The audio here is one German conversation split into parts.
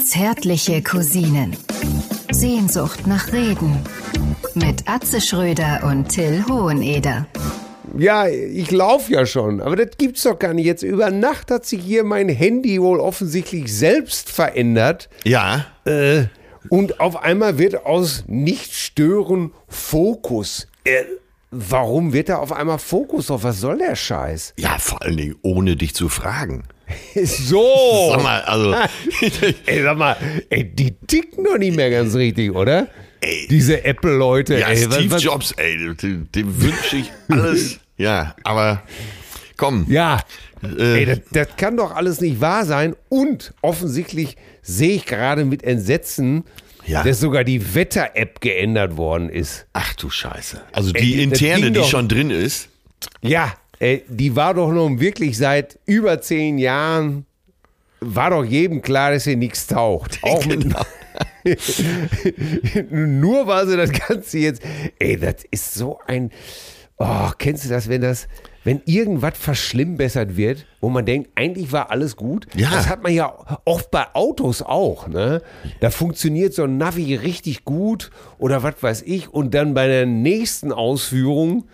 Zärtliche Cousinen. Sehnsucht nach Reden. Mit Atze Schröder und Till Hoheneder. Ja, ich laufe ja schon, aber das gibt's doch gar nicht. Jetzt über Nacht hat sich hier mein Handy wohl offensichtlich selbst verändert. Ja. Äh, und auf einmal wird aus Nicht-Stören Fokus. Äh, warum wird da auf einmal Fokus drauf? Was soll der Scheiß? Ja, vor allen Dingen ohne dich zu fragen. So. Sag mal, also. Ey, sag mal, ey, die ticken doch nicht mehr ganz richtig, oder? Ey. Diese Apple-Leute. ja, ey, Steve was- Jobs, ey, dem, dem wünsche ich alles. ja, aber komm. Ja, Äh. ey, das, das kann doch alles nicht wahr sein. Und offensichtlich sehe ich gerade mit Entsetzen, Ja. dass sogar die Wetter-App geändert worden ist. Ach du Scheiße. Also Ey, die das interne, die doch. schon drin ist. Ja, ey, die war doch nun wirklich seit über zehn Jahren, war doch jedem klar, dass hier nichts taucht. Auch mit, Genau. Nur weil sie das Ganze jetzt. Ey, das ist so ein. Oh, kennst du das, wenn das, wenn irgendwas verschlimmbessert wird, wo man denkt, eigentlich war alles gut? Ja. Das hat man ja oft bei Autos auch, ne? Da funktioniert so ein Navi richtig gut oder was weiß ich und dann bei der nächsten Ausführung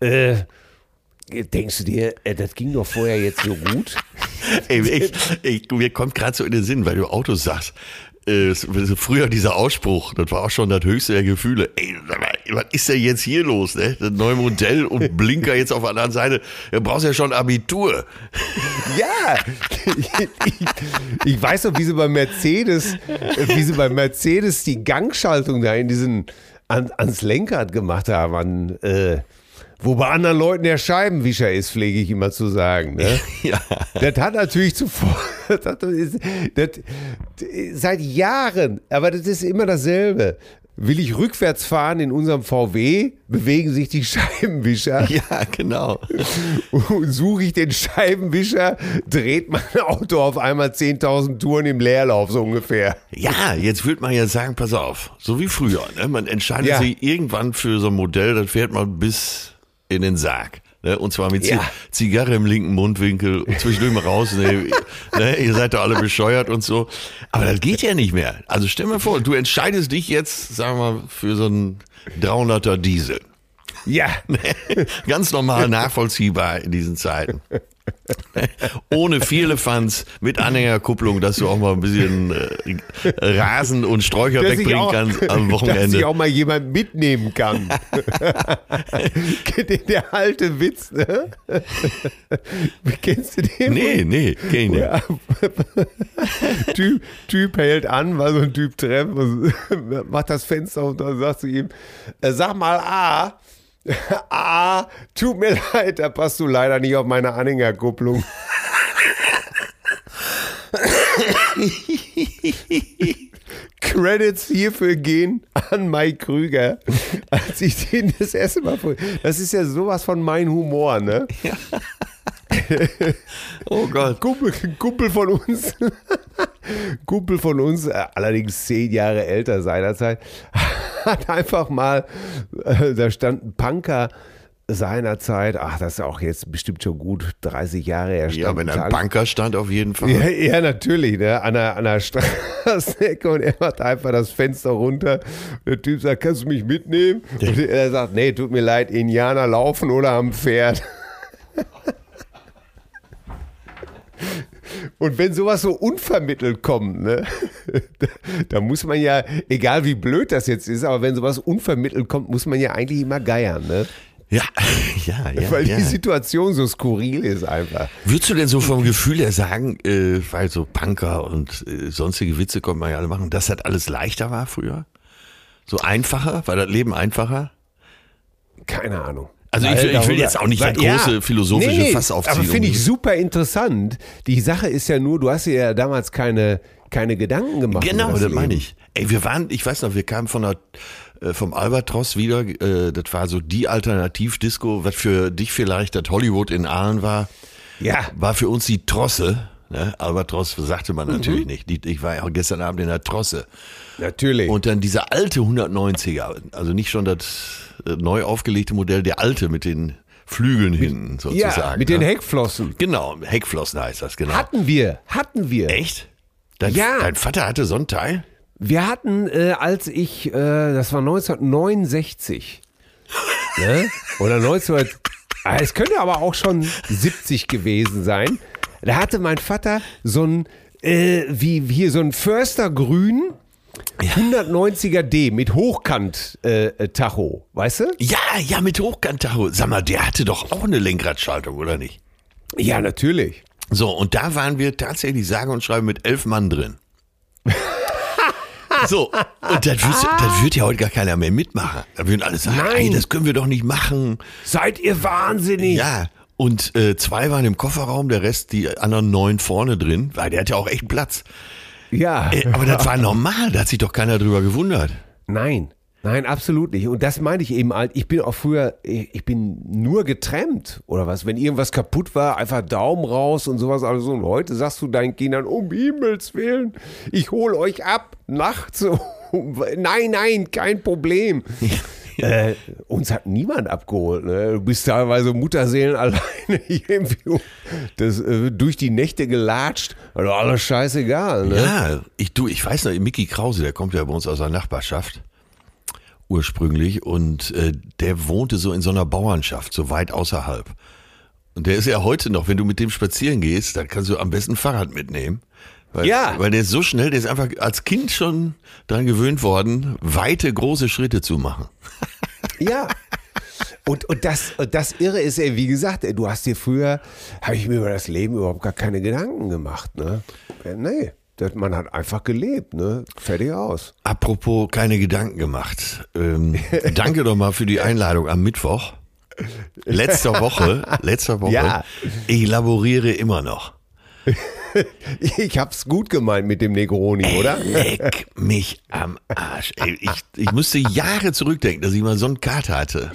äh, denkst du dir, äh, das ging doch vorher jetzt so gut? Ey, ich, ich, mir kommt gerade so in den Sinn, weil du Autos sagst. Äh, früher dieser Ausspruch, das war auch schon das höchste der Gefühle. Ey, was ist denn jetzt hier los? Ne? Das neue Modell und Blinker jetzt auf der anderen Seite. Du brauchst ja schon Abitur. Ja, ich, ich weiß noch, wie sie bei Mercedes, wie sie bei Mercedes die Gangschaltung da in diesen an, ans Lenkrad gemacht haben, an, äh, wo bei anderen Leuten der Scheibenwischer ist, pflege ich immer zu sagen. Ne? Ja. Das hat natürlich zuvor, das, ist- das, seit Jahren, aber das ist immer dasselbe. Will ich rückwärts fahren in unserem VW, bewegen sich die Scheibenwischer. Ja, genau. Und suche ich den Scheibenwischer, dreht mein Auto auf einmal 10.000 Touren im Leerlauf so ungefähr. Ja, jetzt würde man ja sagen, pass auf, so wie früher. Ne? Man entscheidet Ja. sich irgendwann für so ein Modell, das fährt man bis in den Sarg. Ne? Und zwar mit Ja. Zigarre im linken Mundwinkel und zwischendurch mal raus. Ne? ne? Ihr seid doch alle bescheuert und so. Aber das geht ja nicht mehr. Also stell dir vor, du entscheidest dich jetzt, sagen wir mal, für so einen 300er Diesel. Ja, Ganz normal nachvollziehbar in diesen Zeiten. Ohne viele Fans, mit Anhängerkupplung, dass du auch mal ein bisschen äh, Rasen und Sträucher dass wegbringen auch, kannst am dass Wochenende. ich auch mal jemand mitnehmen kann. der, alte Witz, ne? Kennst du den? Nee, nee, kenn ich nicht. Ja. typ, typ hält an, weil so ein Typ und macht das Fenster und dann sagst du ihm, äh, sag mal A. A, tut mir leid, da passt du leider nicht auf meine Anhängerkupplung. Credits hierfür gehen an Mike Krüger, als ich den das erste Mal. Das ist ja sowas von mein Humor, ne? Oh Gott. Kumpel, Kumpel von uns, Kumpel von uns, äh, allerdings zehn Jahre älter seinerzeit, hat einfach mal, äh, da stand ein Punker seinerzeit, ach, das ist auch jetzt bestimmt schon gut 30 Jahre her. Ja, wenn ein Banker stand, auf jeden Fall. ja, ja, natürlich, ne? An der, an der Straßenecke und er macht einfach das Fenster runter. Der Typ sagt, kannst du mich mitnehmen? Und er sagt, nee, tut mir leid, Indianer laufen oder am Pferd. Und wenn sowas so unvermittelt kommt, ne, da, muss man ja, egal wie blöd das jetzt ist, aber wenn sowas unvermittelt kommt, muss man ja eigentlich immer geiern, ne? Ja, ja, ja. Weil ja. die Situation so skurril ist einfach. Würdest du denn so vom Gefühl her sagen, äh, weil so Punker und äh, sonstige Witze konnte man ja alle machen, dass das alles leichter war früher? So einfacher? War das Leben einfacher? Keine Ahnung. Also ich ich will jetzt auch nicht das große philosophische Fass aufziehen, Aber finde ich super interessant. Die Sache ist ja nur, du hast dir ja damals keine, keine Gedanken gemacht. Genau, das meine ich. Ey, wir waren, ich weiß noch, wir kamen von der, äh, vom Albatros wieder, äh, das war so die Alternativdisco, was für dich vielleicht das Hollywood in Aalen war, Ja, war für uns die Trosse. Ne? Albatros sagte man Mhm. natürlich nicht. Die, ich war ja auch gestern Abend in der Trosse. natürlich. Und dann dieser alte 190er, also nicht schon das neu aufgelegte Modell, der alte mit den Flügeln hinten sozusagen. ja, mit den ne? Heckflossen. Genau, Heckflossen heißt das, genau. Hatten wir, hatten wir. Echt? Dein, Ja. dein Vater hatte so ein Teil? Wir hatten, äh, als ich, äh, das war 1969, ne? oder 19, ah, es könnte aber auch schon 70 gewesen sein. Da hatte mein Vater so ein, äh, wie hier so ein Förstergrün 190er D mit Hochkant-Tacho, weißt du? Ja, ja, mit Hochkanttacho. Sag mal, der hatte doch auch eine Lenkradschaltung, oder nicht? Ja, natürlich. So, und da waren wir tatsächlich sage und schreibe mit elf Mann drin. So, und das wird, das wird ja heute gar keiner mehr mitmachen. Da würden alle sagen, Nein. das können wir doch nicht machen. Seid ihr wahnsinnig? Ja, und äh, zwei waren im Kofferraum, der Rest, die anderen neun vorne drin, weil der hat ja auch echt Platz. Ja. Äh, aber das war normal, da hat sich doch keiner drüber gewundert. Nein, nein, absolut nicht. Und das meine ich eben halt. Ich bin auch früher, ich bin nur getrennt oder was. Wenn irgendwas kaputt war, einfach Daumen raus und sowas. Also und heute sagst du deinen Kindern, um Himmels Willen, ich hol euch ab nachts. Nein, nein, kein Problem. Äh, uns hat niemand abgeholt. Ne? Du bist teilweise Mutterseelen alleine irgendwie das, äh, durch die Nächte gelatscht. Also alles scheißegal. Ne? Ja, ich, du, ich weiß noch, Mickey Krause, der kommt ja bei uns aus der Nachbarschaft ursprünglich und äh, der wohnte so in so einer Bauernschaft, so weit außerhalb. Und der ist ja heute noch, wenn du mit dem spazieren gehst, dann kannst du am besten Fahrrad mitnehmen. Weil, Ja. Weil der ist so schnell, der ist einfach als Kind schon daran gewöhnt worden, weite, große Schritte zu machen. Ja. Und, und, das, und das Irre ist ja, wie gesagt, du hast dir früher, habe ich mir über das Leben überhaupt gar keine Gedanken gemacht. Ne? Ja, Nee, das, man hat einfach gelebt. Ne? Fertig aus. Apropos keine Gedanken gemacht. Ähm, danke doch mal für die Einladung am Mittwoch. Letzter Woche, letzter Woche. Ja. Ich laboriere immer noch. Ich hab's gut gemeint mit dem Negroni, oder? Leck mich am Arsch. Ey, ich, ich musste Jahre zurückdenken, dass ich mal so einen Kater hatte.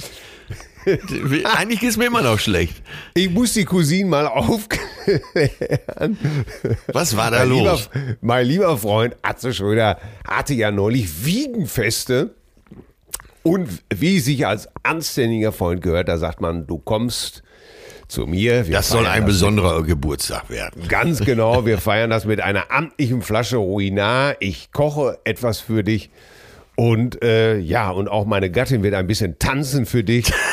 Eigentlich ist mir immer noch schlecht. Ich muss die Cousine mal aufklären. Was war da Mein lieber, los? mein lieber Freund Atze Schröder hatte ja neulich Wiegenfeste. Und wie sich als anständiger Freund gehört, da sagt man, du kommst zu mir. Wir Das soll ein das besonderer Geburtstag werden. Ganz genau, wir feiern das mit einer amtlichen Flasche Ruinar. Ich koche etwas für dich. Und äh, ja, und auch meine Gattin wird ein bisschen tanzen für dich.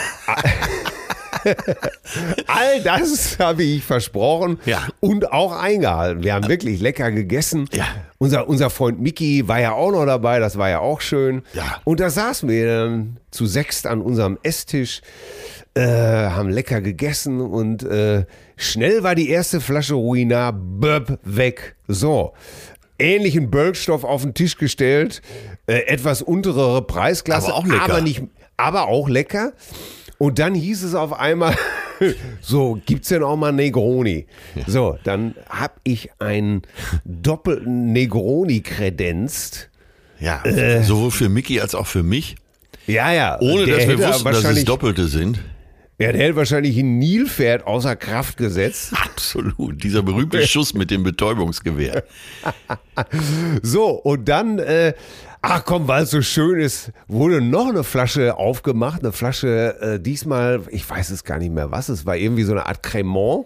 All das habe ich versprochen Ja. und auch eingehalten. Wir haben wirklich lecker gegessen. Ja. Unser, unser Freund Mickey war ja auch noch dabei, das war ja auch schön. Ja. Und da saßen wir dann zu sechst an unserem Esstisch, äh, haben lecker gegessen und äh, schnell war die erste Flasche Ruinar böb, weg. So. Ähnlichen Bölkstoff auf den Tisch gestellt, äh, etwas unterere Preisklasse, Aber auch lecker. aber nicht, aber auch lecker. Und dann hieß es auf einmal, so, gibt's denn auch mal Negroni? So, dann hab ich einen doppelten Negroni kredenzt. Ja, Äh. sowohl für Mickey als auch für mich. Ja, ja. Ohne dass wir wussten, dass es Doppelte sind. Ja, der hätte wahrscheinlich ein Nilpferd außer Kraft gesetzt. Absolut. Dieser berühmte Schuss mit dem Betäubungsgewehr. So, und dann, äh, ach komm, weil es so schön ist, wurde noch eine Flasche aufgemacht. Eine Flasche, äh, diesmal, ich weiß es gar nicht mehr was, es war irgendwie so eine Art Cremant.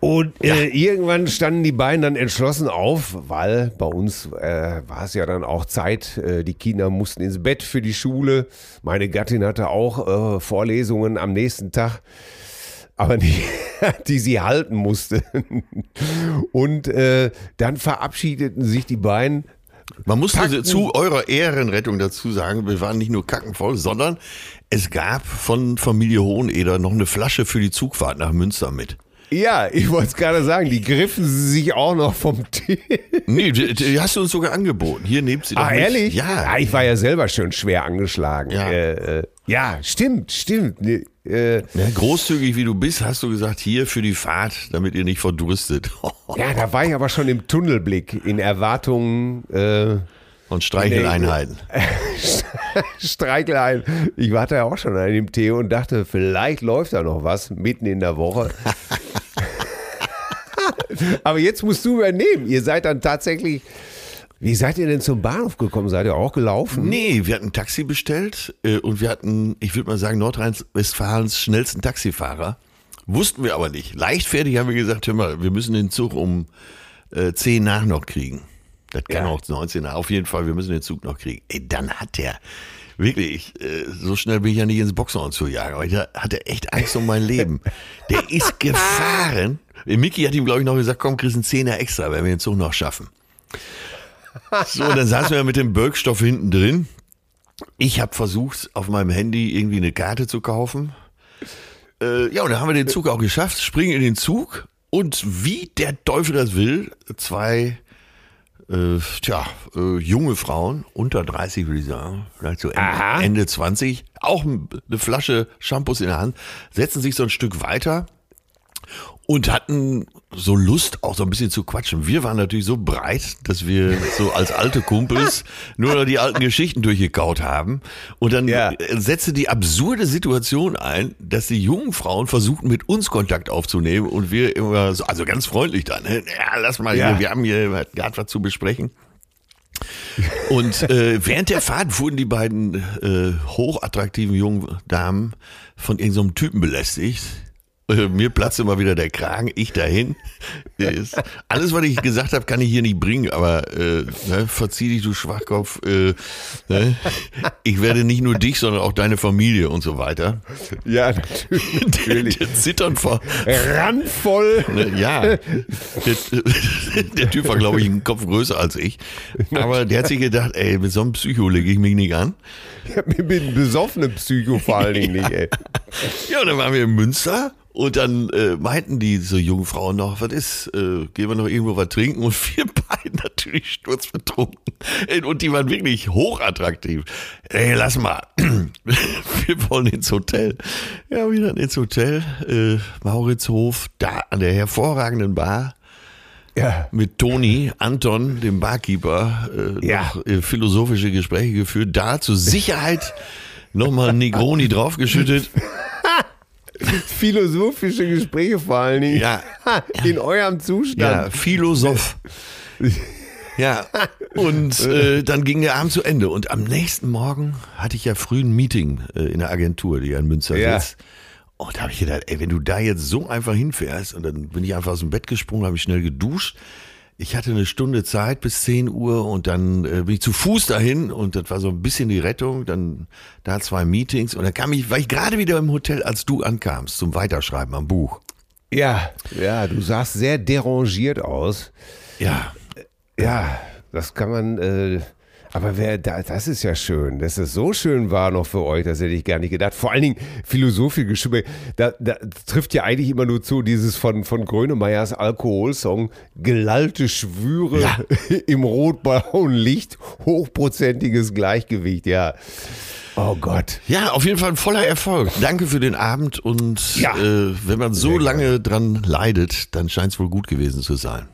Und äh, irgendwann standen die beiden dann entschlossen auf, weil bei uns äh, war es ja dann auch Zeit, äh, die Kinder mussten ins Bett für die Schule. Meine Gattin hatte auch äh, Vorlesungen am nächsten Tag, aber die, die sie halten musste. Und äh, dann verabschiedeten sich die beiden. Man muss Packten- zu eurer Ehrenrettung dazu sagen, wir waren nicht nur kackenvoll, sondern es gab von Familie Hoheneder noch eine Flasche für die Zugfahrt nach Münster mit. Ja, ich wollte es gerade sagen, die griffen sie sich auch noch vom Tisch. Nee, die, die hast du uns sogar angeboten. Hier nehmt sie doch Ah, mit. ehrlich? Ja. ich war ja selber schon schwer angeschlagen. Ja. Äh, äh, ja stimmt, stimmt. Nee, Äh, Ja, großzügig wie du bist, hast du gesagt, hier für die Fahrt, damit ihr nicht verdurstet. ja, da war ich aber schon im Tunnelblick in Erwartung äh, Und Streicheleinheiten. Streichelein. Ich warte ja auch schon an dem Tee und dachte, vielleicht läuft da noch was mitten in der Woche. aber jetzt musst du übernehmen. Ihr seid dann tatsächlich. Wie seid ihr denn zum Bahnhof gekommen? Seid ihr auch gelaufen? Nee, wir hatten ein Taxi bestellt äh, und wir hatten, ich würde mal sagen, Nordrhein-Westfalens schnellsten Taxifahrer. Wussten wir aber nicht. Leichtfertig haben wir gesagt, hör mal, wir müssen den Zug um äh, 10 nach noch kriegen. Das kann Ja. auch 19 nach. Auf jeden Fall, wir müssen den Zug noch kriegen. Ey, dann hat der, wirklich, äh, so schnell bin ich ja nicht ins Boxhorn zu jagen, aber da hat er echt Angst um mein Leben. Der ist gefahren. Mickey hat ihm, glaube ich, noch gesagt, komm, kriegst einen Zehner extra, wenn wir den Zug noch schaffen. So, dann saßen wir mit dem Birkstoff hinten drin. Ich habe versucht, auf meinem Handy irgendwie eine Karte zu kaufen. Äh, ja, und dann haben wir den Zug auch geschafft, springen in den Zug und wie der Teufel das will, zwei, äh, tja, äh, junge Frauen, unter 30 würde ich sagen, vielleicht so. Ende, Ende 20, auch eine Flasche Shampoos in der Hand, setzen sich so ein Stück weiter und hatten so Lust, auch so ein bisschen zu quatschen. Wir waren natürlich so breit, dass wir so als alte Kumpels nur noch die alten Geschichten durchgekaut haben. Und dann Ja. setzte die absurde Situation ein, dass die jungen Frauen versuchten, mit uns Kontakt aufzunehmen und wir immer so, also ganz freundlich dann, ne? ja, lass mal Ja. hier, wir haben hier gerade was zu besprechen. Und äh, während der Fahrt wurden die beiden äh, hochattraktiven jungen Damen von irgendeinem Typen belästigt. Mir platzte mal wieder der Kragen, ich dahin. Ist, alles, was ich gesagt habe, kann ich hier nicht bringen, aber äh, ne, verzieh dich, du Schwachkopf. Äh, ne? Ich werde nicht nur dich, sondern auch deine Familie und so weiter. Ja, Der, natürlich. der zittern vor. Randvoll. Ne, ja, der, der Typ war, glaube ich, einen Kopf größer als ich. Aber der hat sich gedacht, ey, mit so einem Psycho lege ich mich nicht an. Mit einem besoffenen Psycho vor allen Dingen nicht, ey. Ja, und dann waren wir in Münster und dann äh, meinten diese jungen Frauen noch, was ist, äh, gehen wir noch irgendwo was trinken? Und wir beiden natürlich sturzbetrunken. Ey, Und die waren wirklich hochattraktiv. Ey, lass mal, wir wollen ins Hotel. Ja, wir dann ins Hotel, äh, Mauritzhof, da an der hervorragenden Bar. Ja. mit Toni, Anton, dem Barkeeper, äh, Ja. noch äh, philosophische Gespräche geführt. Da zur Sicherheit nochmal Negroni draufgeschüttet. Philosophische Gespräche vor allen Dingen. Ja. In eurem Zustand. Ja, Philosoph. Ja, und äh, dann ging der Abend zu Ende. Und am nächsten Morgen hatte ich ja früh ein Meeting äh, in der Agentur, die ja in Münster Ja. sitzt. Und da habe ich gedacht, ey, wenn du da jetzt so einfach hinfährst, und dann bin ich einfach aus dem Bett gesprungen, habe ich schnell geduscht. Ich hatte eine Stunde Zeit bis 10 Uhr und dann äh, bin ich zu Fuß dahin und das war so ein bisschen die Rettung. Dann da zwei Meetings und dann kam ich, war ich gerade wieder im Hotel, als du ankamst zum Weiterschreiben am Buch. ja, ja, du sahst sehr derangiert aus. Ja, Ja, das kann man. Äh, aber wer, da, das ist ja schön, dass es so schön war noch für euch, das hätte ich gar nicht gedacht. Vor allen Dingen philosophische da, da trifft ja eigentlich immer nur zu dieses von, von Grönemeyers Alkoholsong, gelallte Schwüre Ja. im rotbraunen Licht, hochprozentiges Gleichgewicht, ja. Oh Gott. Ja, auf jeden Fall ein voller Erfolg. Danke für den Abend und Ja. äh, wenn man so lange dran leidet, dann scheint es wohl gut gewesen zu sein.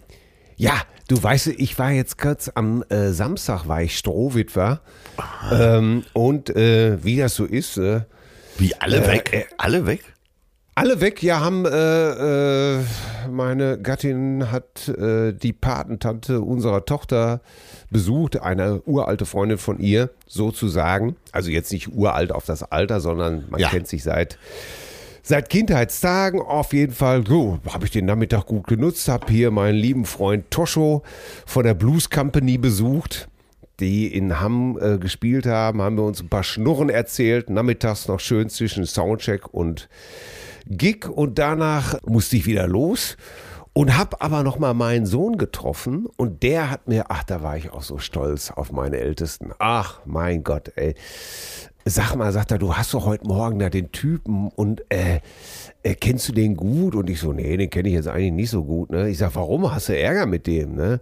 Ja, du weißt, ich war jetzt kurz am äh, Samstag, war ich Strohwitwer. Ähm, und äh, wie das so ist, äh, Wie alle Äh, weg? äh, alle weg? alle weg, ja, haben, äh, meine Gattin hat die Patentante unserer Tochter besucht, eine uralte Freundin von ihr, sozusagen. Also jetzt nicht uralt auf das Alter, sondern man Ja. kennt sich seit Seit Kindheitstagen auf jeden Fall, so habe ich den Nachmittag gut genutzt, habe hier meinen lieben Freund Toscho von der Blues Company besucht, die in Hamm äh, gespielt haben, haben wir uns ein paar Schnurren erzählt, nachmittags noch schön zwischen Soundcheck und Gig und danach musste ich wieder los und habe aber noch mal meinen Sohn getroffen und der hat mir, ach, da war ich auch so stolz auf meine Ältesten. Ach, mein Gott, ey. Sag mal, sagt er, du hast doch heute Morgen da den Typen und äh, äh, kennst du den gut? Und ich so, nee, den kenne ich jetzt eigentlich nicht so gut. Ne? Ich sag, warum hast du Ärger mit dem? Ne?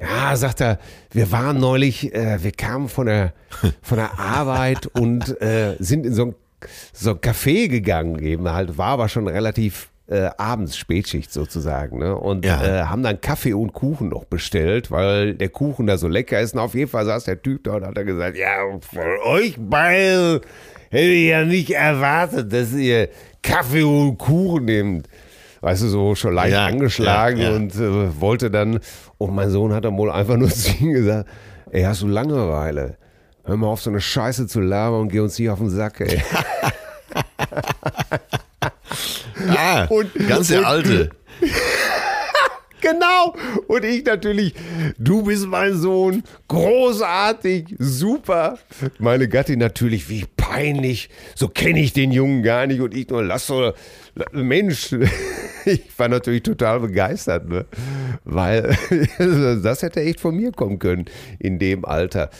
Ja, sagt er, wir waren neulich, äh, wir kamen von der, von der Arbeit und äh, sind in so ein, so ein Café gegangen, eben halt, war aber schon relativ äh, abends, Spätschicht sozusagen, ne? Und Ja. äh, haben dann Kaffee und Kuchen noch bestellt, weil der Kuchen da so lecker ist. Und auf jeden Fall saß der Typ da und hat er gesagt, ja, von euch beiden hätte ich ja nicht erwartet, dass ihr Kaffee und Kuchen nehmt. Weißt du, so schon leicht Ja, angeschlagen ja, und äh, wollte dann, und mein Sohn hat dann wohl einfach nur zu ihm gesagt, ey, hast du Langeweile? Hör mal auf, so eine Scheiße zu labern und geh uns nicht auf den Sack, ey. Ah, Und- ganz der und- Alte. genau. Und ich natürlich, du bist mein Sohn, großartig, super. Meine Gattin natürlich, wie peinlich, so kenne ich den Jungen gar nicht. Und ich nur, lass doch, Mensch, ich war natürlich total begeistert, ne? weil das hätte echt von mir kommen können in dem Alter.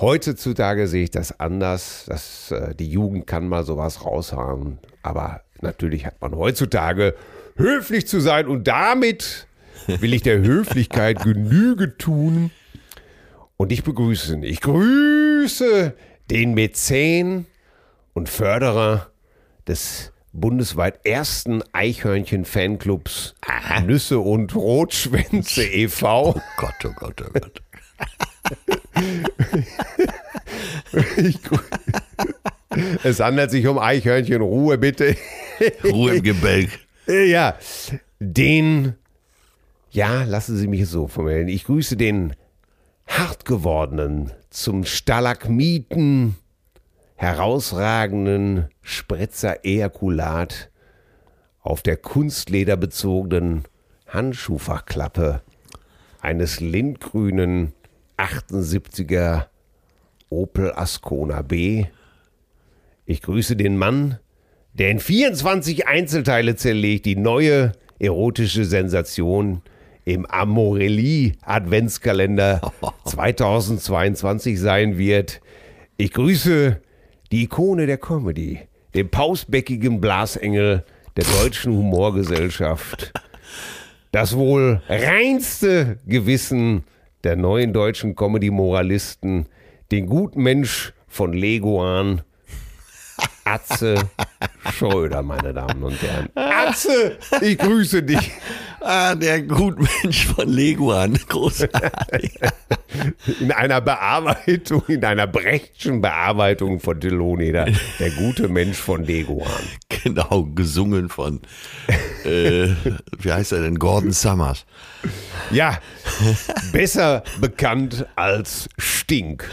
Heutzutage sehe ich das anders. Das, äh, die Jugend kann mal sowas raushauen. Aber natürlich hat man heutzutage höflich zu sein und damit will ich der Höflichkeit Genüge tun. Und ich begrüße ihn. Ich grüße den Mäzen und Förderer des bundesweit ersten Eichhörnchen-Fanclubs Nüsse und Rotschwänze e.V. Oh Gott, oh Gott, oh Gott. Ich grü- es handelt sich um Eichhörnchen. Ruhe bitte. Ruhe im Gebälk. Ja, den, ja, lassen Sie mich es so formulieren. Ich grüße den hart gewordenen, zum Stalagmiten herausragenden Spritzer Ejakulat auf der kunstlederbezogenen Handschuhfachklappe eines lindgrünen 78er Opel Ascona B. Ich grüße den Mann, der in 24 Einzelteile zerlegt die neue erotische Sensation im Amorelli Adventskalender 2022 sein wird. Ich grüße die Ikone der Comedy, den pausbäckigen Blasengel der deutschen Humorgesellschaft, das wohl reinste Gewissen der neuen deutschen Comedy-Moralisten, den Gutmensch von Leguan, Atze Schröder, meine Damen und Herren. Atze, ich grüße dich. Ah, der Gutmensch von Leguan. Großartig. In einer Bearbeitung, in einer Brechtschen Bearbeitung von Deloneder, der gute Mensch von Leguan. genau, gesungen von, äh, wie heißt er denn? Gordon Summers. Ja, besser bekannt als Stink.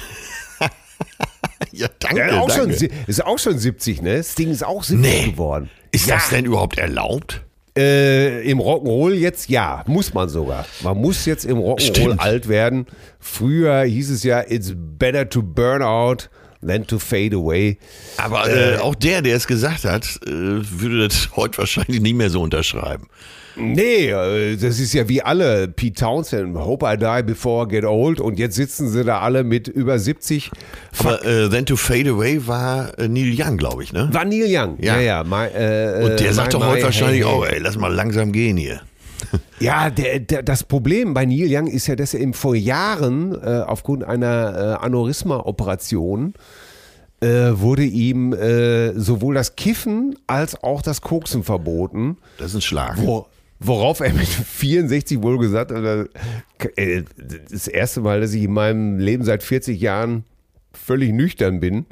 Ja, danke, Der ist, auch schon, danke. si- ist auch schon 70, ne? Sting ist auch 70 Nee. geworden. Ist ja. das denn überhaupt erlaubt? Äh, Im Rock'n'Roll jetzt ja, muss man sogar. Man muss jetzt im Rock'n'Roll alt werden. Früher hieß es ja, it's better to burn out than to fade away. Aber äh, auch der, der es gesagt hat, äh, würde das heute wahrscheinlich nicht mehr so unterschreiben. Nee, äh, das ist ja wie alle. Pete Townsend, Hope I Die Before I Get Old. Und jetzt sitzen sie da alle mit über 70. Aber äh, Then to Fade Away war äh, Neil Young, glaube ich, ne? War Neil Young. Ja, Ja. ja. my, äh, Und der äh, sagt doch heute wahrscheinlich hey. auch, ey, lass mal langsam gehen hier. Ja, der, der, das Problem bei Neil Young ist ja, dass er ihm vor Jahren äh, aufgrund einer äh, Aneurysma-Operation äh, wurde ihm äh, sowohl das Kiffen als auch das Koksen verboten. Das ist ein Schlag. Wo, worauf er mit 64 wohl gesagt hat, äh, das erste Mal, dass ich in meinem Leben seit 40 Jahren völlig nüchtern bin.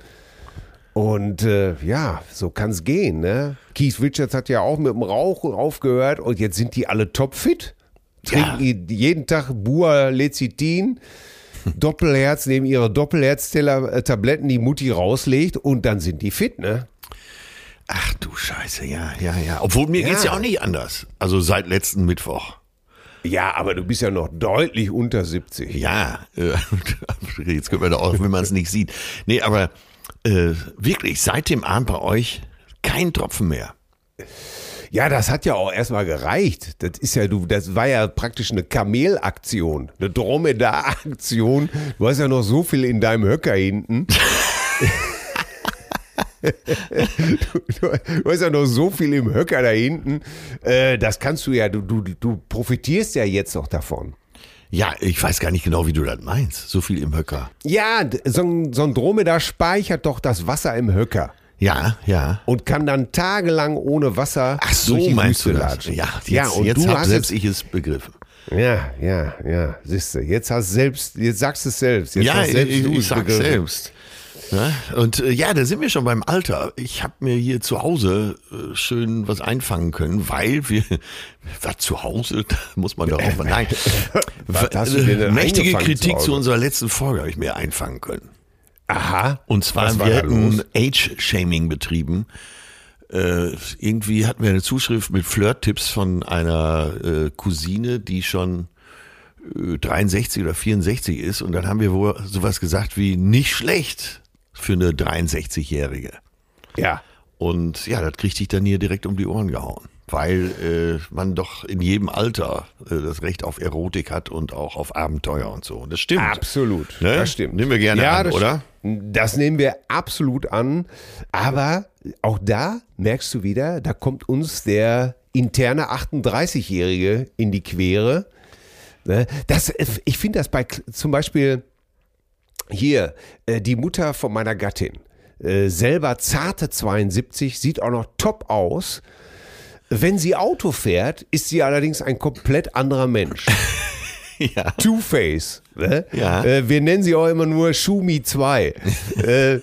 Und äh, ja, so kann es gehen. Ne? Keith Richards hat ja auch mit dem Rauchen aufgehört und jetzt sind die alle topfit. Trinken jeden Tag Bua Lecithin, Doppelherz, nehmen ihre Doppelherz-Tabletten, die Mutti rauslegt und dann sind die fit, ne? Ach du Scheiße, ja, ja, ja. Obwohl mir Ja. geht's ja auch nicht anders. Also seit letzten Mittwoch. Ja, aber du bist ja noch deutlich unter 70. Ja, äh, jetzt können wir da auch, wenn man es nicht sieht. Nee, aber äh, wirklich, seit dem Abend bei euch kein Tropfen mehr. Ja, das hat ja auch erstmal gereicht. Das ist ja, du, das war ja praktisch eine Kamelaktion, eine Dromedar-Aktion. Du hast ja noch so viel in deinem Höcker hinten. du, du, du hast ja noch so viel im Höcker da hinten. Äh, das kannst du ja, du, du, du profitierst ja jetzt noch davon. Ja, ich weiß gar nicht genau, wie du das meinst. So viel im Höcker. Ja, so ein, so ein Dromedar speichert doch das Wasser im Höcker. Ja, ja. Und kann dann tagelang ohne Wasser Ach so, durch die meinst Wüste du das? latschen. Ja, jetzt, ja, und jetzt du hab hast selbst ich es begriffen. Ja, ja, ja, siehst du. Jetzt hast selbst, jetzt sagst du es selbst. Jetzt ja, ich, selbst ich, du ich es sag's begriffen. selbst. Ja, und äh, ja, da sind wir schon beim Alter. Ich habe mir hier zu Hause äh, schön was einfangen können, weil wir, was zu Hause, da muss man nein, Was hast du denn denn mächtige Kritik zu zu unserer letzten Folge habe ich mir einfangen können. Aha. Und zwar, wir hätten? Age-Shaming betrieben. Äh, irgendwie hatten wir eine Zuschrift mit Flirt-Tipps von einer äh, Cousine, die schon äh, 63 oder 64 ist. Und dann haben wir wohl sowas gesagt wie nicht schlecht für eine 63-Jährige. Ja. Und ja, das kriegte ich dann hier direkt um die Ohren gehauen. Weil äh, man doch in jedem Alter äh, das Recht auf Erotik hat und auch auf Abenteuer und so. Und das stimmt. Absolut. Ne? Das stimmt. Nehmen wir gerne an, das oder? Das nehmen wir absolut an. Aber auch da merkst du wieder, da kommt uns der interne 38-Jährige in die Quere. Ne? Das, ich finde das bei zum Beispiel hier, äh, die Mutter von meiner Gattin, äh, selber zarte 72, sieht auch noch top aus. Wenn sie Auto fährt, ist sie allerdings ein komplett anderer Mensch. Ja. Two-Face. Ne? Ja. Äh, wir nennen sie auch immer nur Schumi 2. äh, er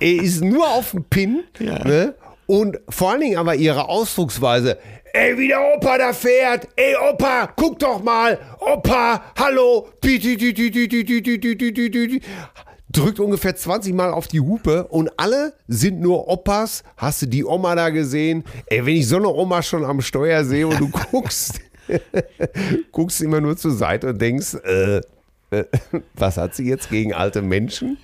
ist nur auf dem Pin. Ja. Ne? Und vor allen Dingen aber ihre Ausdrucksweise. Ey, wie der Opa da fährt. Ey, Opa, guck doch mal. Opa, hallo. Drückt ungefähr 20 Mal auf die Hupe und alle sind nur Opas. Hast du die Oma da gesehen? Ey, wenn ich so eine Oma schon am Steuer sehe und du guckst, guckst immer nur zur Seite und denkst, äh, was hat sie jetzt gegen alte Menschen?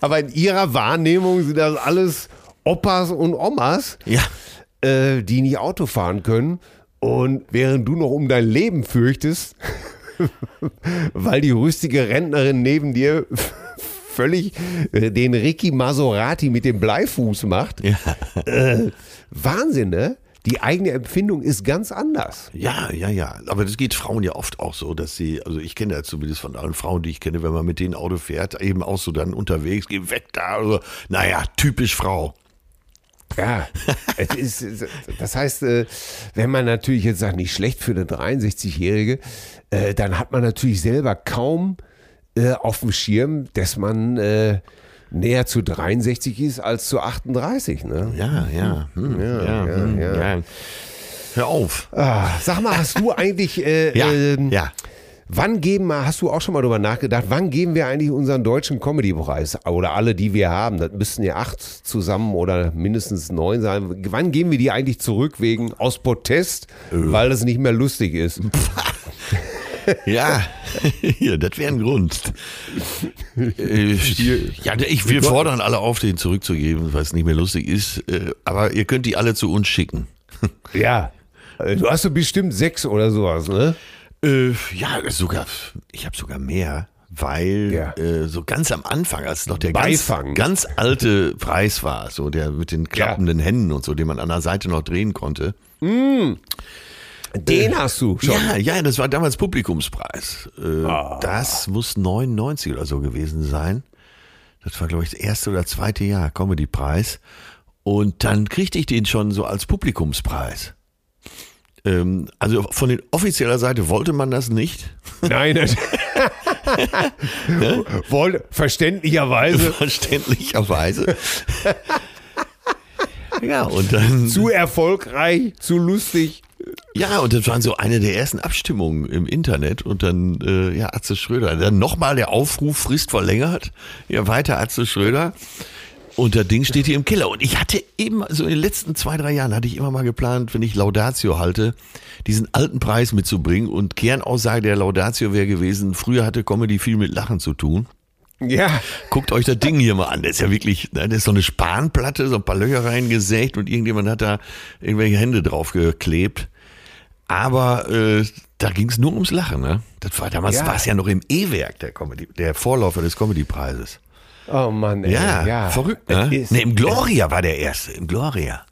Aber in ihrer Wahrnehmung sind das alles Opas und Omas. Ja äh, die nicht Auto fahren können. Und während du noch um dein Leben fürchtest, weil die rüstige Rentnerin neben dir völlig äh, den Ricky Maserati mit dem Bleifuß macht. Ja. Äh, Wahnsinn, ne? Die eigene Empfindung ist ganz anders. Ja, ja, ja. Aber das geht Frauen ja oft auch so, dass sie, also ich kenne ja zumindest von allen Frauen, die ich kenne, wenn man mit denen Auto fährt, eben auch so dann unterwegs, geh weg da. Also, naja, typisch Frau. Ja, ist, das heißt, äh, wenn man natürlich jetzt sagt, nicht schlecht für eine 63-Jährige, äh, dann hat man natürlich selber kaum äh, auf dem Schirm, dass man äh, näher zu 63 ist als zu 38. Ne? Ja, ja. Hm, ja, ja, hm, ja. ja. Hör auf. Ah, sag mal, hast du eigentlich, äh, Ja, ähm, ja. Wann geben wir, hast du auch schon mal drüber nachgedacht, wann geben wir eigentlich unseren deutschen Comedy-Preis? Oder alle, die wir haben, das müssten ja acht zusammen oder mindestens neun sein. Wann geben wir die eigentlich zurück wegen aus Protest, weil es nicht mehr lustig ist? Ja, hier, das wäre ein Grund. Äh, ja, ich, wir fordern alle auf, den zurückzugeben, weil es nicht mehr lustig ist. Äh, Aber ihr könnt die alle zu uns schicken. Ja. Äh, Du hast so bestimmt sechs oder sowas, ne? Äh, ja, sogar, ich habe sogar mehr, weil Ja. äh, so ganz am Anfang, als noch der ganz, Beifang. ganz alte Preis war, so der mit den klappenden Händen und so, den man an der Seite noch drehen konnte. Den hast du schon. Ja, ja, das war damals Publikumspreis. Äh, Ah. Das muss 99 oder so gewesen sein. Das war, glaube ich, das erste oder zweite Jahr Comedy-Preis. Und dann kriegte ich den schon so als Publikumspreis. Ähm, also von den offizieller Seite wollte man das nicht. Nein, das Wohl, verständlicherweise Verständlicherweise. ja, und dann. zu erfolgreich, zu lustig. Ja, und das waren so eine der ersten Abstimmungen im Internet und dann, äh, ja, Atze Schröder. Dann nochmal der Aufruf, Frist verlängert. Ja, weiter Atze Schröder. Und das Ding steht hier im Keller. Und ich hatte eben, so in den letzten zwei, drei Jahren, hatte ich immer mal geplant, wenn ich Laudatio halte, diesen alten Preis mitzubringen. Und Kernaussage der Laudatio wäre gewesen, früher hatte Comedy viel mit Lachen zu tun. Ja, Guckt euch das Ding hier mal an. Das ist ja wirklich, ne, das ist so eine Spanplatte, so ein paar Löcher reingesägt und irgendjemand hat da irgendwelche Hände drauf geklebt. Aber äh, da ging es nur ums Lachen. Ne? Das war damals Ja. war es ja noch im E-Werk der Comedy, der Vorläufer des Comedy-Preises. Oh Mann, ey. Ja, ja. verrückt. Ne? ist- Im Gloria war der erste, im Gloria.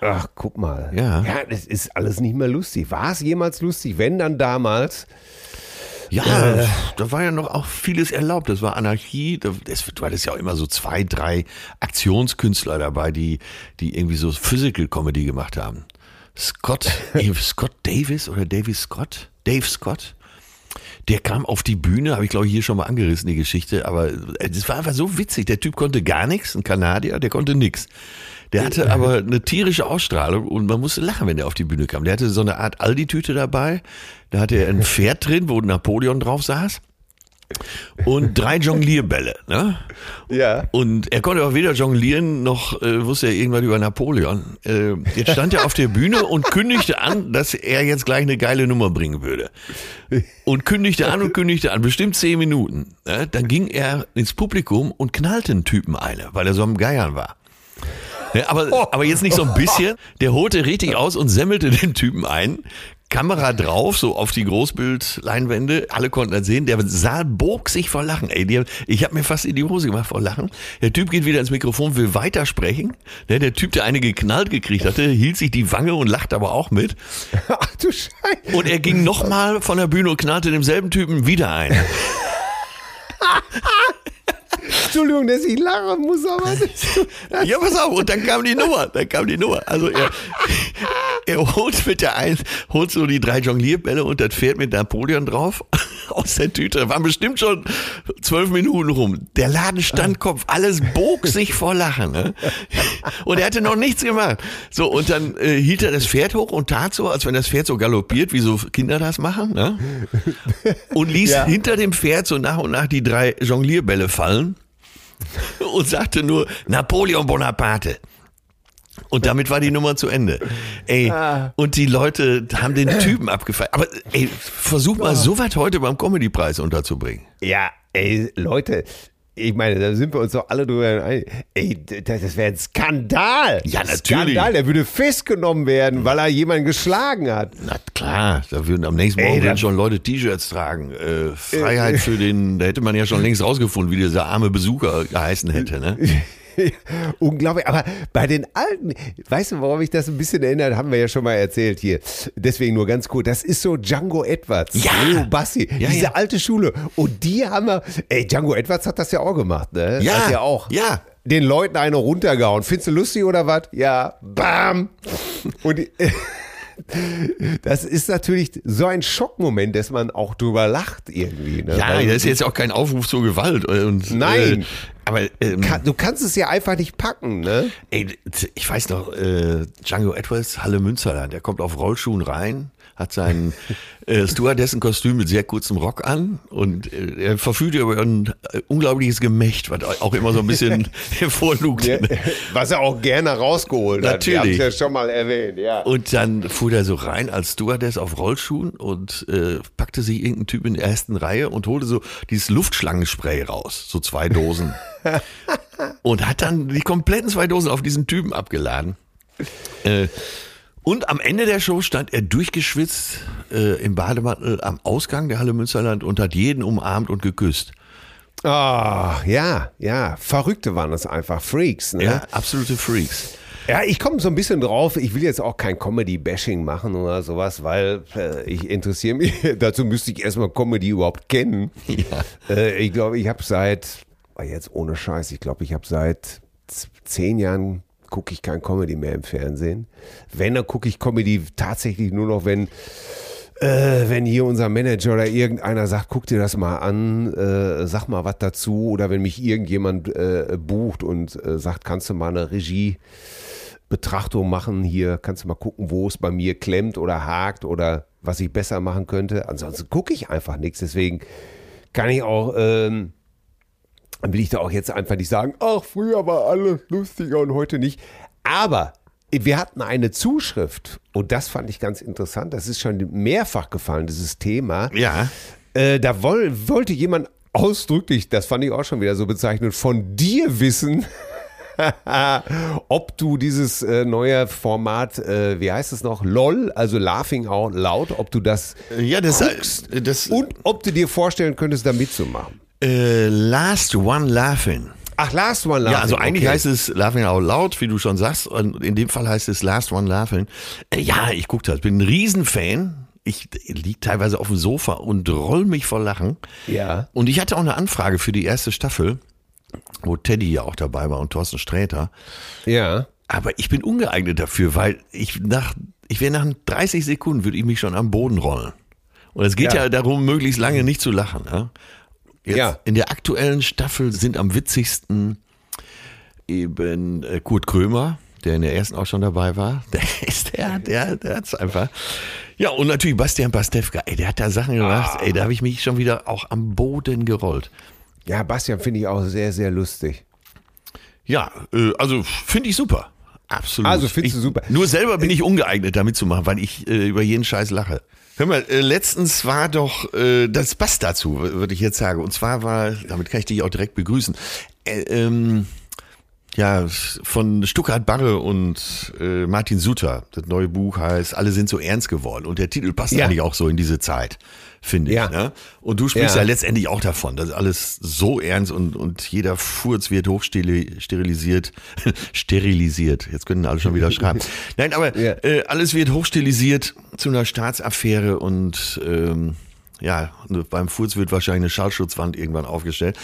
Ach, guck mal. Ja. Ja, das ist alles nicht mehr lustig. War es jemals lustig? Wenn dann damals. Ja, da war ja noch auch vieles erlaubt. Das war Anarchie. Da- Das, du hattest ja auch immer so zwei, drei Aktionskünstler dabei, die, die irgendwie so Physical Comedy gemacht haben. Scott, Scott Davis oder Davis Scott? Dave Scott. Der kam auf die Bühne, habe ich glaube ich hier schon mal angerissen, die Geschichte, aber äh, das war einfach so witzig. Der Typ konnte gar nichts, ein Kanadier, der konnte nix. Der hatte aber eine tierische Ausstrahlung und man musste lachen, wenn der auf die Bühne kam. Der hatte so eine Art Aldi-Tüte dabei, da hatte er ein Pferd drin, wo Napoleon drauf saß. Und drei Jonglierbälle. Ne? Ja. Und er konnte auch weder jonglieren, noch äh, wusste er irgendwas über Napoleon. Äh, jetzt stand er auf der Bühne und kündigte an, dass er jetzt gleich eine geile Nummer bringen würde. Und kündigte an und kündigte an, bestimmt zehn Minuten. Ne? Dann ging er ins Publikum und knallte einen Typen eine, weil er so am Geiern war. Ja, aber, aber jetzt nicht so ein bisschen. Der holte richtig aus und semmelte den Typen ein. Kamera drauf, so auf die Großbildleinwände. Alle konnten das sehen. Der Saal bog sich vor Lachen. Ey, die, ich habe mir fast in die Hose gemacht vor Lachen. Der Typ geht wieder ins Mikrofon, will weitersprechen. Der, der Typ, der eine geknallt gekriegt hatte, hielt sich die Wange und lacht aber auch mit. Ach du Scheiße. Und er ging nochmal von der Bühne und knallte demselben Typen wieder ein. Entschuldigung, dass ich lachen muss, aber das, Ja, pass auf, und dann kam die Nummer, dann kam die Nummer. Also er, er holt mit der Eins, holt so die drei Jonglierbälle und das Pferd mit Napoleon drauf aus der Tüte. Da waren bestimmt schon zwölf Minuten rum. Der Laden stand Kopf, alles bog sich vor Lachen. Ne? Und er hatte noch nichts gemacht. So, und dann äh, hielt er das Pferd hoch und tat so, als wenn das Pferd so galoppiert, wie so Kinder das machen. Ne? Und ließ Ja. hinter dem Pferd so nach und nach die drei Jonglierbälle fallen und sagte nur Napoleon Bonaparte. Und damit war die Nummer zu Ende. Ey, und die Leute haben den Typen abgefeiert. Aber ey, versuch mal so weit heute beim Comedy-Preis unterzubringen. Ja, ey, Leute, ich meine, da sind wir uns doch alle drüber einig. Ey, das, das wäre ein Skandal. Ja, natürlich. Skandal, der würde festgenommen werden, weil er jemanden geschlagen hat. Na klar, da würden am nächsten Ey, Morgen würden schon Leute T-Shirts tragen. Äh, Freiheit für den, da hätte man ja schon längst rausgefunden, wie dieser arme Besucher geheißen hätte. Ne? Unglaublich, aber bei den alten, weißt du, worauf mich das ein bisschen erinnert, haben wir ja schon mal erzählt hier. Deswegen nur ganz kurz, das ist so Django Edwards, Ja. Leo Bassi, Ja, diese ja. alte Schule. Und die haben wir, ey, Django Edwards hat das ja auch gemacht, ne? Ja, Hat ja auch. ja. Den Leuten eine runtergehauen. Findest du lustig oder was? Ja, bam. Und die, das ist natürlich so ein Schockmoment, dass man auch drüber lacht irgendwie. Ne? Ja, Weil- das ist jetzt auch kein Aufruf zur Gewalt. Und, Nein. Äh, aber ähm, Kann, du kannst es ja einfach nicht packen, ne? Ey, ich weiß noch, äh, Django Edwards, Halle Münsterland, der kommt auf Rollschuhen rein, hat sein äh, Stewardessen-Kostüm mit sehr kurzem Rock an und äh, er verfügt über ein äh, unglaubliches Gemächt, was auch immer so ein bisschen hervorlugt. Ja, was er auch gerne rausgeholt hat. Haben es Natürlich. ja schon mal erwähnt, ja. Und dann fuhr der so rein als Stewardess auf Rollschuhen und äh, packte sich irgendein Typ in der ersten Reihe und holte so dieses Luftschlangenspray raus, so zwei Dosen. und hat dann die kompletten zwei Dosen auf diesen Typen abgeladen. Äh, und am Ende der Show stand er durchgeschwitzt äh, im Bademantel am Ausgang der Halle Münsterland und hat jeden umarmt und geküsst. Ah, ja, ja. Verrückte waren das einfach. Freaks, ne? Ja, absolute Freaks. Ja, ich komme so ein bisschen drauf. Ich will jetzt auch kein Comedy-Bashing machen oder sowas, weil äh, ich interessiere mich. Dazu müsste ich erstmal Comedy überhaupt kennen. Ja. Äh, ich glaube, ich habe seit, ah, jetzt ohne Scheiß, ich glaube, ich habe seit zehn Jahren gucke ich kein Comedy mehr im Fernsehen. Wenn, dann gucke ich Comedy tatsächlich nur noch, wenn äh, wenn hier unser Manager oder irgendeiner sagt, guck dir das mal an, äh, sag mal was dazu, oder wenn mich irgendjemand äh, bucht und äh, sagt, kannst du mal eine Regie Betrachtung machen hier, kannst du mal gucken, wo es bei mir klemmt oder hakt oder was ich besser machen könnte. Ansonsten gucke ich einfach nichts. Deswegen kann ich auch, ähm, will ich da auch jetzt einfach nicht sagen, ach, früher war alles lustiger und heute nicht. Aber wir hatten eine Zuschrift und das fand ich ganz interessant. Das ist schon mehrfach gefallen, dieses Thema. Ja. Äh, da woll, wollte jemand ausdrücklich, das fand ich auch schon wieder so bezeichnet, von dir wissen, ob du dieses äh, neue Format, äh, wie heißt es noch, LOL, also Laughing Out Loud, ob du das Ja, das, guckst das und ob du dir vorstellen könntest, da mitzumachen. Äh, Last One Laughing. Ach, Last One Laughing. Ja, also eigentlich okay. heißt es Laughing Out Loud, wie du schon sagst. Und in dem Fall heißt es Last One Laughing. Äh, ja, ich gucke das. Bin ein Riesenfan. Ich lieg teilweise auf dem Sofa und roll mich vor Lachen. Ja. Und ich hatte auch eine Anfrage für die erste Staffel, wo Teddy ja auch dabei war und Thorsten Sträter. Ja. Aber ich bin ungeeignet dafür, weil ich nach, ich wäre nach 30 Sekunden würde ich mich schon am Boden rollen. Und es geht ja, Ja. darum, möglichst lange nicht zu lachen. Ja? Jetzt Ja. In der aktuellen Staffel sind am witzigsten eben äh, Kurt Krömer, der in der ersten auch schon dabei war. Der ist der, der, der hat's einfach. Ja, und natürlich Bastian Pastewka, ey, der hat da Sachen gemacht, ey, da habe ich mich schon wieder auch am Boden gerollt. Ja, Bastian finde ich auch sehr, sehr lustig. Ja, äh, also finde ich super. Absolut. Also findest du ich, super. Nur selber bin ich ungeeignet, damit zu machen, weil ich äh, über jeden Scheiß lache. Hör mal, äh, letztens war doch, äh, das passt dazu, würde ich jetzt sagen. Und zwar war, damit kann ich dich auch direkt begrüßen, äh, ähm, ja, von Stuttgart Barre und äh, Martin Suter. Das neue Buch heißt Alle sind so ernst geworden. Und der Titel passt Ja. eigentlich auch so in diese Zeit, finde Ja. ich. Ne? Und du sprichst Ja. ja. letztendlich auch davon, dass alles so ernst und, und jeder Furz wird hochsterilisiert. sterilisiert. Jetzt können alle schon wieder schreiben. Nein, aber Ja. äh, alles wird hochstilisiert zu einer Staatsaffäre und ähm, ja, beim Furz wird wahrscheinlich eine Schallschutzwand irgendwann aufgestellt.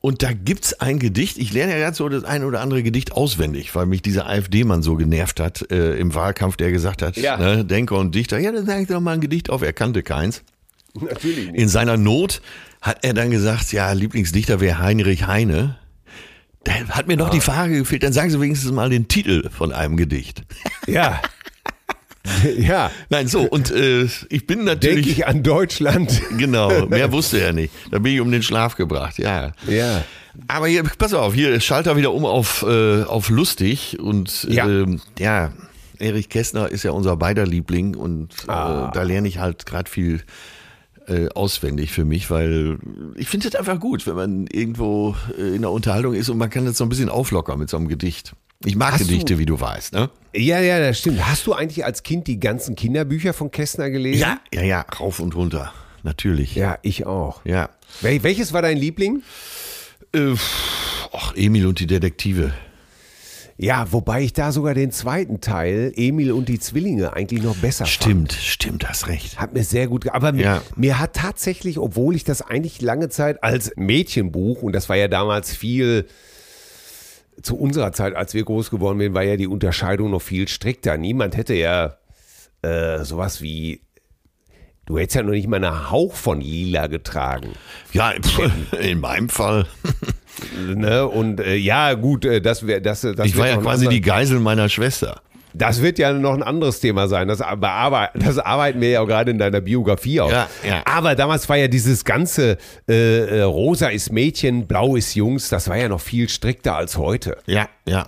Und da gibt's ein Gedicht, ich lerne ja gerade so das ein oder andere Gedicht auswendig, weil mich dieser AfD-Mann so genervt hat äh, im Wahlkampf, der gesagt hat, Ja. ne, Denker und Dichter, ja, dann sage ich doch mal ein Gedicht auf, er kannte keins. Natürlich nicht. In seiner Not hat er dann gesagt, ja, Lieblingsdichter wäre Heinrich Heine. Da hat mir noch die Frage gefehlt, dann sagen Sie wenigstens mal den Titel von einem Gedicht. Ja. ja. Nein, so, und äh, ich bin Denke natürlich, ich an Deutschland. genau, mehr wusste er nicht. Da bin ich um den Schlaf gebracht, ja. Ja. Aber hier, pass auf, hier Schalter wieder um auf, äh, auf lustig und Ja. ähm, ja, Erich Kästner ist ja unser beider Liebling und Ah. äh, da lerne ich halt gerade viel äh, auswendig für mich, weil ich finde es einfach gut, wenn man irgendwo äh, in der Unterhaltung ist und man kann das so ein bisschen auflockern mit so einem Gedicht. Ich mag Hast du- Gedichte, wie du weißt, ne? Ja, ja, das stimmt. Hast du eigentlich als Kind die ganzen Kinderbücher von Kästner gelesen? Ja, ja, ja, rauf und runter, natürlich. Ja, ich auch. Ja. Wel welches war dein Liebling? Äh, ach, Emil und die Detektive. Ja, wobei ich da sogar den zweiten Teil, Emil und die Zwillinge, eigentlich noch besser fand. Stimmt, stimmt, hast recht. Hat mir sehr gut, aber mir, Ja. mir hat tatsächlich, obwohl ich das eigentlich lange Zeit als Mädchenbuch, und das war ja damals viel, zu unserer Zeit, als wir groß geworden sind, war ja die Unterscheidung noch viel strikter. Niemand hätte ja äh, sowas wie, du hättest ja noch nicht mal einen Hauch von Lila getragen. Ja, in meinem Fall. Ne? Und äh, ja, gut, äh, das wäre das, das Ich war ja quasi die Geisel meiner Schwester. Das wird ja noch ein anderes Thema sein. Das, bearbe- das arbeiten wir ja auch gerade in deiner Biografie auf. Ja, ja. Aber damals war ja dieses ganze äh, äh, Rosa ist Mädchen, Blau ist Jungs, das war ja noch viel strikter als heute. Ja, ja.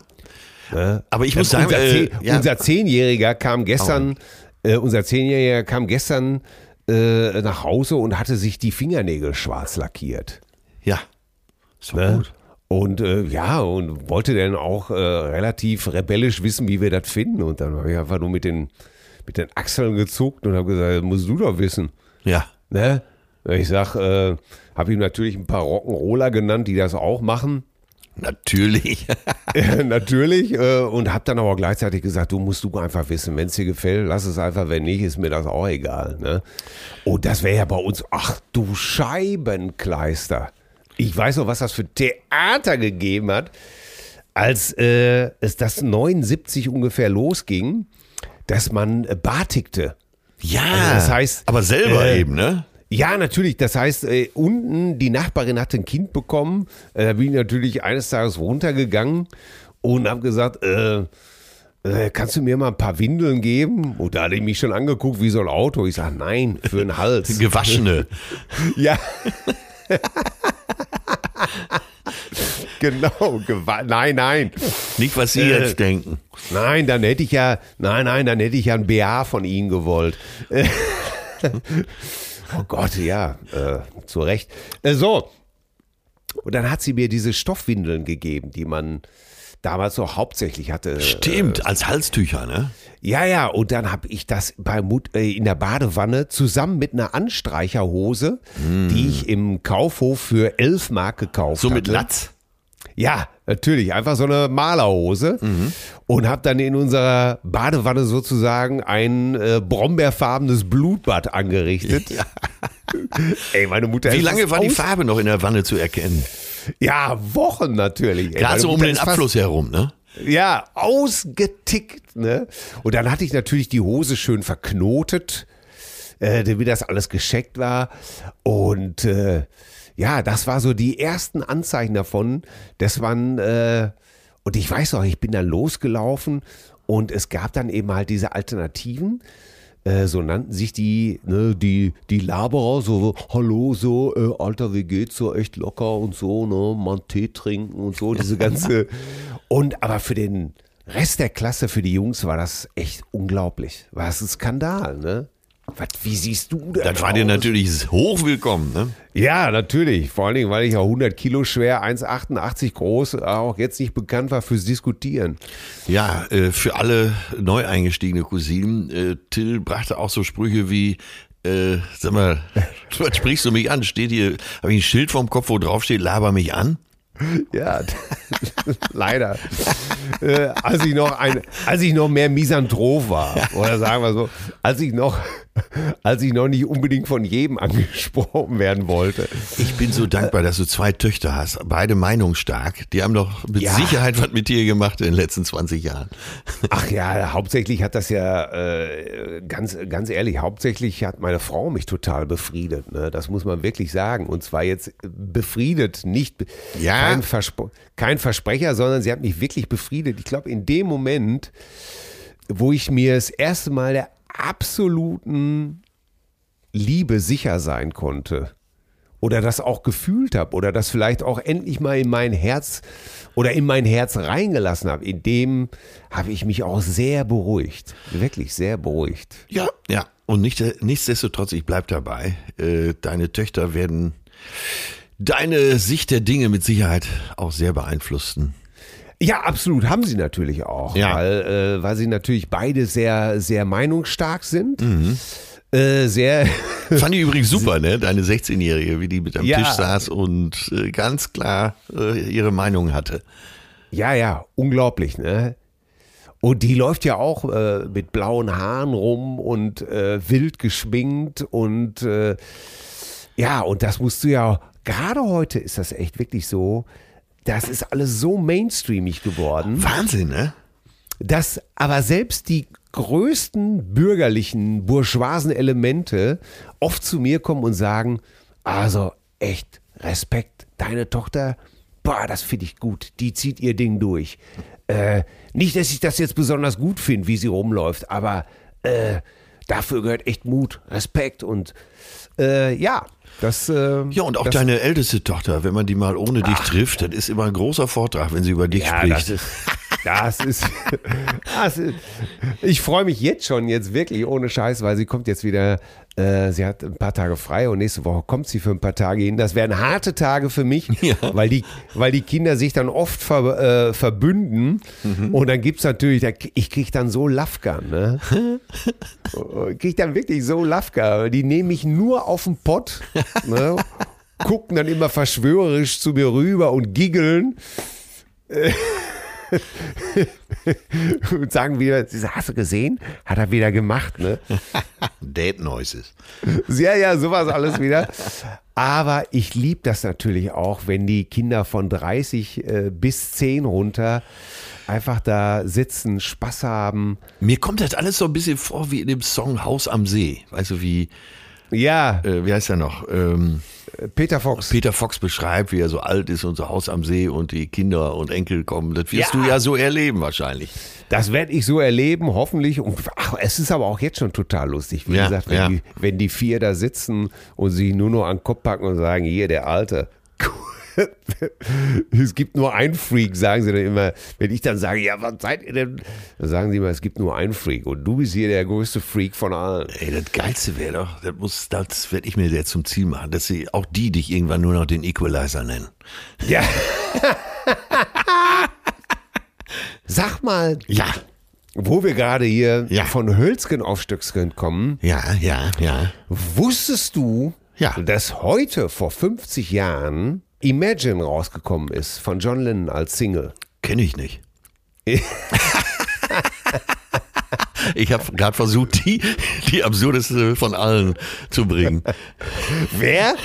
Aber ich muss sagen, unser, äh, ja, unser Zehnjähriger kam gestern, äh, unser Zehnjähriger kam gestern äh, nach Hause und hatte sich die Fingernägel schwarz lackiert. ja, ist doch Ne? gut. Und äh, ja, und wollte dann auch äh, relativ rebellisch wissen, wie wir das finden. Und dann habe ich einfach nur mit den, mit den Achseln gezuckt und habe gesagt, das musst du doch wissen. Ja, Ne? Ich sag, äh, habe ihm natürlich ein paar Rock'n'Roller genannt, die das auch machen. natürlich. natürlich. Äh, und habe dann aber gleichzeitig gesagt, du musst du einfach wissen, wenn es dir gefällt, lass es einfach, wenn nicht, ist mir das auch egal. Ne? Und das wäre ja bei uns, ach du Scheibenkleister. Ich weiß noch, was das für Theater gegeben hat, als äh, es das 79 ungefähr losging, dass man äh, batikte. Ja, Also das heißt, aber selber äh, eben, ne? Ja, natürlich. Das heißt, äh, unten die Nachbarin hatte ein Kind bekommen. Äh, da bin ich natürlich eines Tages runtergegangen und habe gesagt, äh, kannst du mir mal ein paar Windeln geben? Und da hat er mich schon angeguckt wie so ein Auto. Ich sage, nein, für den Hals. Gewaschene. ja. genau. Nein, nein. Nicht, was Sie Äh, jetzt denken. Nein, dann hätte ich ja, nein, nein, dann hätte ich ja ein BH von Ihnen gewollt. oh Gott, ja, äh, zu Recht. Äh, so. Und dann hat sie mir diese Stoffwindeln gegeben, die man damals so hauptsächlich hatte. Stimmt, als Halstücher, ne? Ja, ja, und dann habe ich das bei Mut, äh, in der Badewanne zusammen mit einer Anstreicherhose, die ich im Kaufhof für 11 Mark gekauft So habe. mit Latz. Ja, natürlich. Einfach so eine Malerhose. Und habe dann in unserer Badewanne sozusagen ein äh, brombeerfarbenes Blutbad angerichtet. Ey, meine Mutter Wie lange war die Farbe noch in der Wanne zu erkennen? Ja, Wochen natürlich. Gerade so um den Abfluss herum, ne? Ja, ausgetickt, ne? Und dann hatte ich natürlich die Hose schön verknotet, äh, damit das alles gescheckt war. Und äh, ja, das war so die ersten Anzeichen davon, dass man äh, und ich weiß noch, ich bin dann losgelaufen und es gab dann eben halt diese Alternativen. Äh, so nannten sich die, ne, die, die Laberer, so, hallo, so, äh, Alter, wie geht's so, echt locker und so, ne, einen Tee trinken und so, diese ganze. und aber für den Rest der Klasse, für die Jungs war das echt unglaublich. War das ein Skandal, ne? Was, wie siehst du das? Das war dir natürlich hochwillkommen, ne? Ja, natürlich. Vor allen Dingen, weil ich ja 100 Kilo schwer, 1,88 groß, auch jetzt nicht bekannt war fürs Diskutieren. Ja, äh, für alle neu eingestiegene Cousinen, äh, Till brachte auch so Sprüche wie, äh, sag mal, was sprichst du mich an? Steht hier, habe ich ein Schild vorm Kopf, wo drauf steht, laber mich an? Ja, leider. äh, als ich noch ein, als ich noch mehr Misanthrop war, oder sagen wir so, als ich noch, als ich noch nicht unbedingt von jedem angesprochen werden wollte. Ich bin so dankbar, dass du zwei Töchter hast, beide meinungsstark. Die haben doch mit Ja. Sicherheit was mit dir gemacht in den letzten 20 Jahren. Ach ja, hauptsächlich hat das ja, äh, ganz, ganz ehrlich, hauptsächlich hat meine Frau mich total befriedet. Ne? Das muss man wirklich sagen. Und zwar jetzt befriedet, nicht Ja. kein, Verspr kein Versprecher, sondern sie hat mich wirklich befriedet. Ich glaube, in dem Moment, wo ich mir das erste Mal der absoluten Liebe sicher sein konnte oder das auch gefühlt habe oder das vielleicht auch endlich mal in mein Herz oder in mein Herz reingelassen habe, in dem habe ich mich auch sehr beruhigt, wirklich sehr beruhigt. Ja, ja. Und nicht, nichtsdestotrotz, ich bleib dabei. Äh, deine Töchter werden deine Sicht der Dinge mit Sicherheit auch sehr beeinflussen. Ja, absolut, haben sie natürlich auch, Ja. weil, äh, weil sie natürlich beide sehr, sehr meinungsstark sind. Äh, sehr, Fand ich übrigens super, ne? Deine 16-Jährige, wie die mit am Ja. Tisch saß und äh, ganz klar äh, ihre Meinung hatte. ja, ja, unglaublich, ne? Und die läuft ja auch äh, mit blauen Haaren rum und äh, wild geschminkt und äh, ja, und das musst du ja, gerade heute ist das echt wirklich so, das ist alles so mainstreamig geworden. Wahnsinn, ne? dass aber selbst die größten bürgerlichen, bourgeoisen Elemente oft zu mir kommen und sagen, also echt Respekt, deine Tochter, boah, das finde ich gut, die zieht ihr Ding durch. Äh, nicht, dass ich das jetzt besonders gut finde, wie sie rumläuft, aber äh, dafür gehört echt Mut, Respekt und äh, ja, das... Äh, Ja, und auch das, deine älteste Tochter, wenn man die mal ohne dich trifft, das ist immer ein großer Vortrag, wenn sie über dich Ja, spricht. das ist, das ist, das ist ich freue mich jetzt schon, jetzt wirklich ohne Scheiß, weil sie kommt jetzt wieder, äh, sie hat ein paar Tage frei und nächste Woche kommt sie für ein paar Tage hin. Das werden harte Tage für mich, Ja. weil, die, weil die Kinder sich dann oft ver, äh, verbünden Mhm. und dann gibt es natürlich, ich kriege dann so Lafka, ne? Ich kriege dann wirklich so Lafka. Die nehmen mich nur auf den Pott, ne? gucken dann immer verschwörerisch zu mir rüber und giggeln. und sagen wieder, hast du gesehen? Hat er wieder gemacht, ne? Date Noises. Ja, ja, sowas alles wieder. Aber ich liebe das natürlich auch, wenn die Kinder von 30 äh, bis 10 runter einfach da sitzen, Spaß haben. Mir kommt das alles so ein bisschen vor wie in dem Song Haus am See. Weißt du, wie, Ja, äh, wie heißt der noch? Ähm, Peter Fox. Peter Fox beschreibt, wie er so alt ist und so Haus am See und die Kinder und Enkel kommen. Das wirst Ja. du ja so erleben wahrscheinlich. Das werde ich so erleben, hoffentlich. Und ach, es ist aber auch jetzt schon total lustig. Wie Ja, gesagt, wenn, ja. die, wenn die vier da sitzen und sich nur noch an den Kopf packen und sagen, hier, der Alte. es gibt nur einen Freak, sagen sie dann immer. Wenn ich dann sage, ja, was seid ihr denn? Dann sagen sie immer, es gibt nur einen Freak. Und du bist hier der größte Freak von allen. Ey, das Geilste wäre doch, das muss, das werde ich mir jetzt zum Ziel machen, dass sie auch die dich irgendwann nur noch den Equalizer nennen. Ja. Sag mal, Ja, wo wir gerade hier Ja. von Hölzgen auf Stöcksken kommen, ja, ja, ja. Wusstest du, Ja. dass heute vor 50 Jahren Imagine rausgekommen ist von John Lennon als Single? Kenne ich nicht. Ich habe gerade versucht, die, die absurdeste von allen zu bringen. Wer?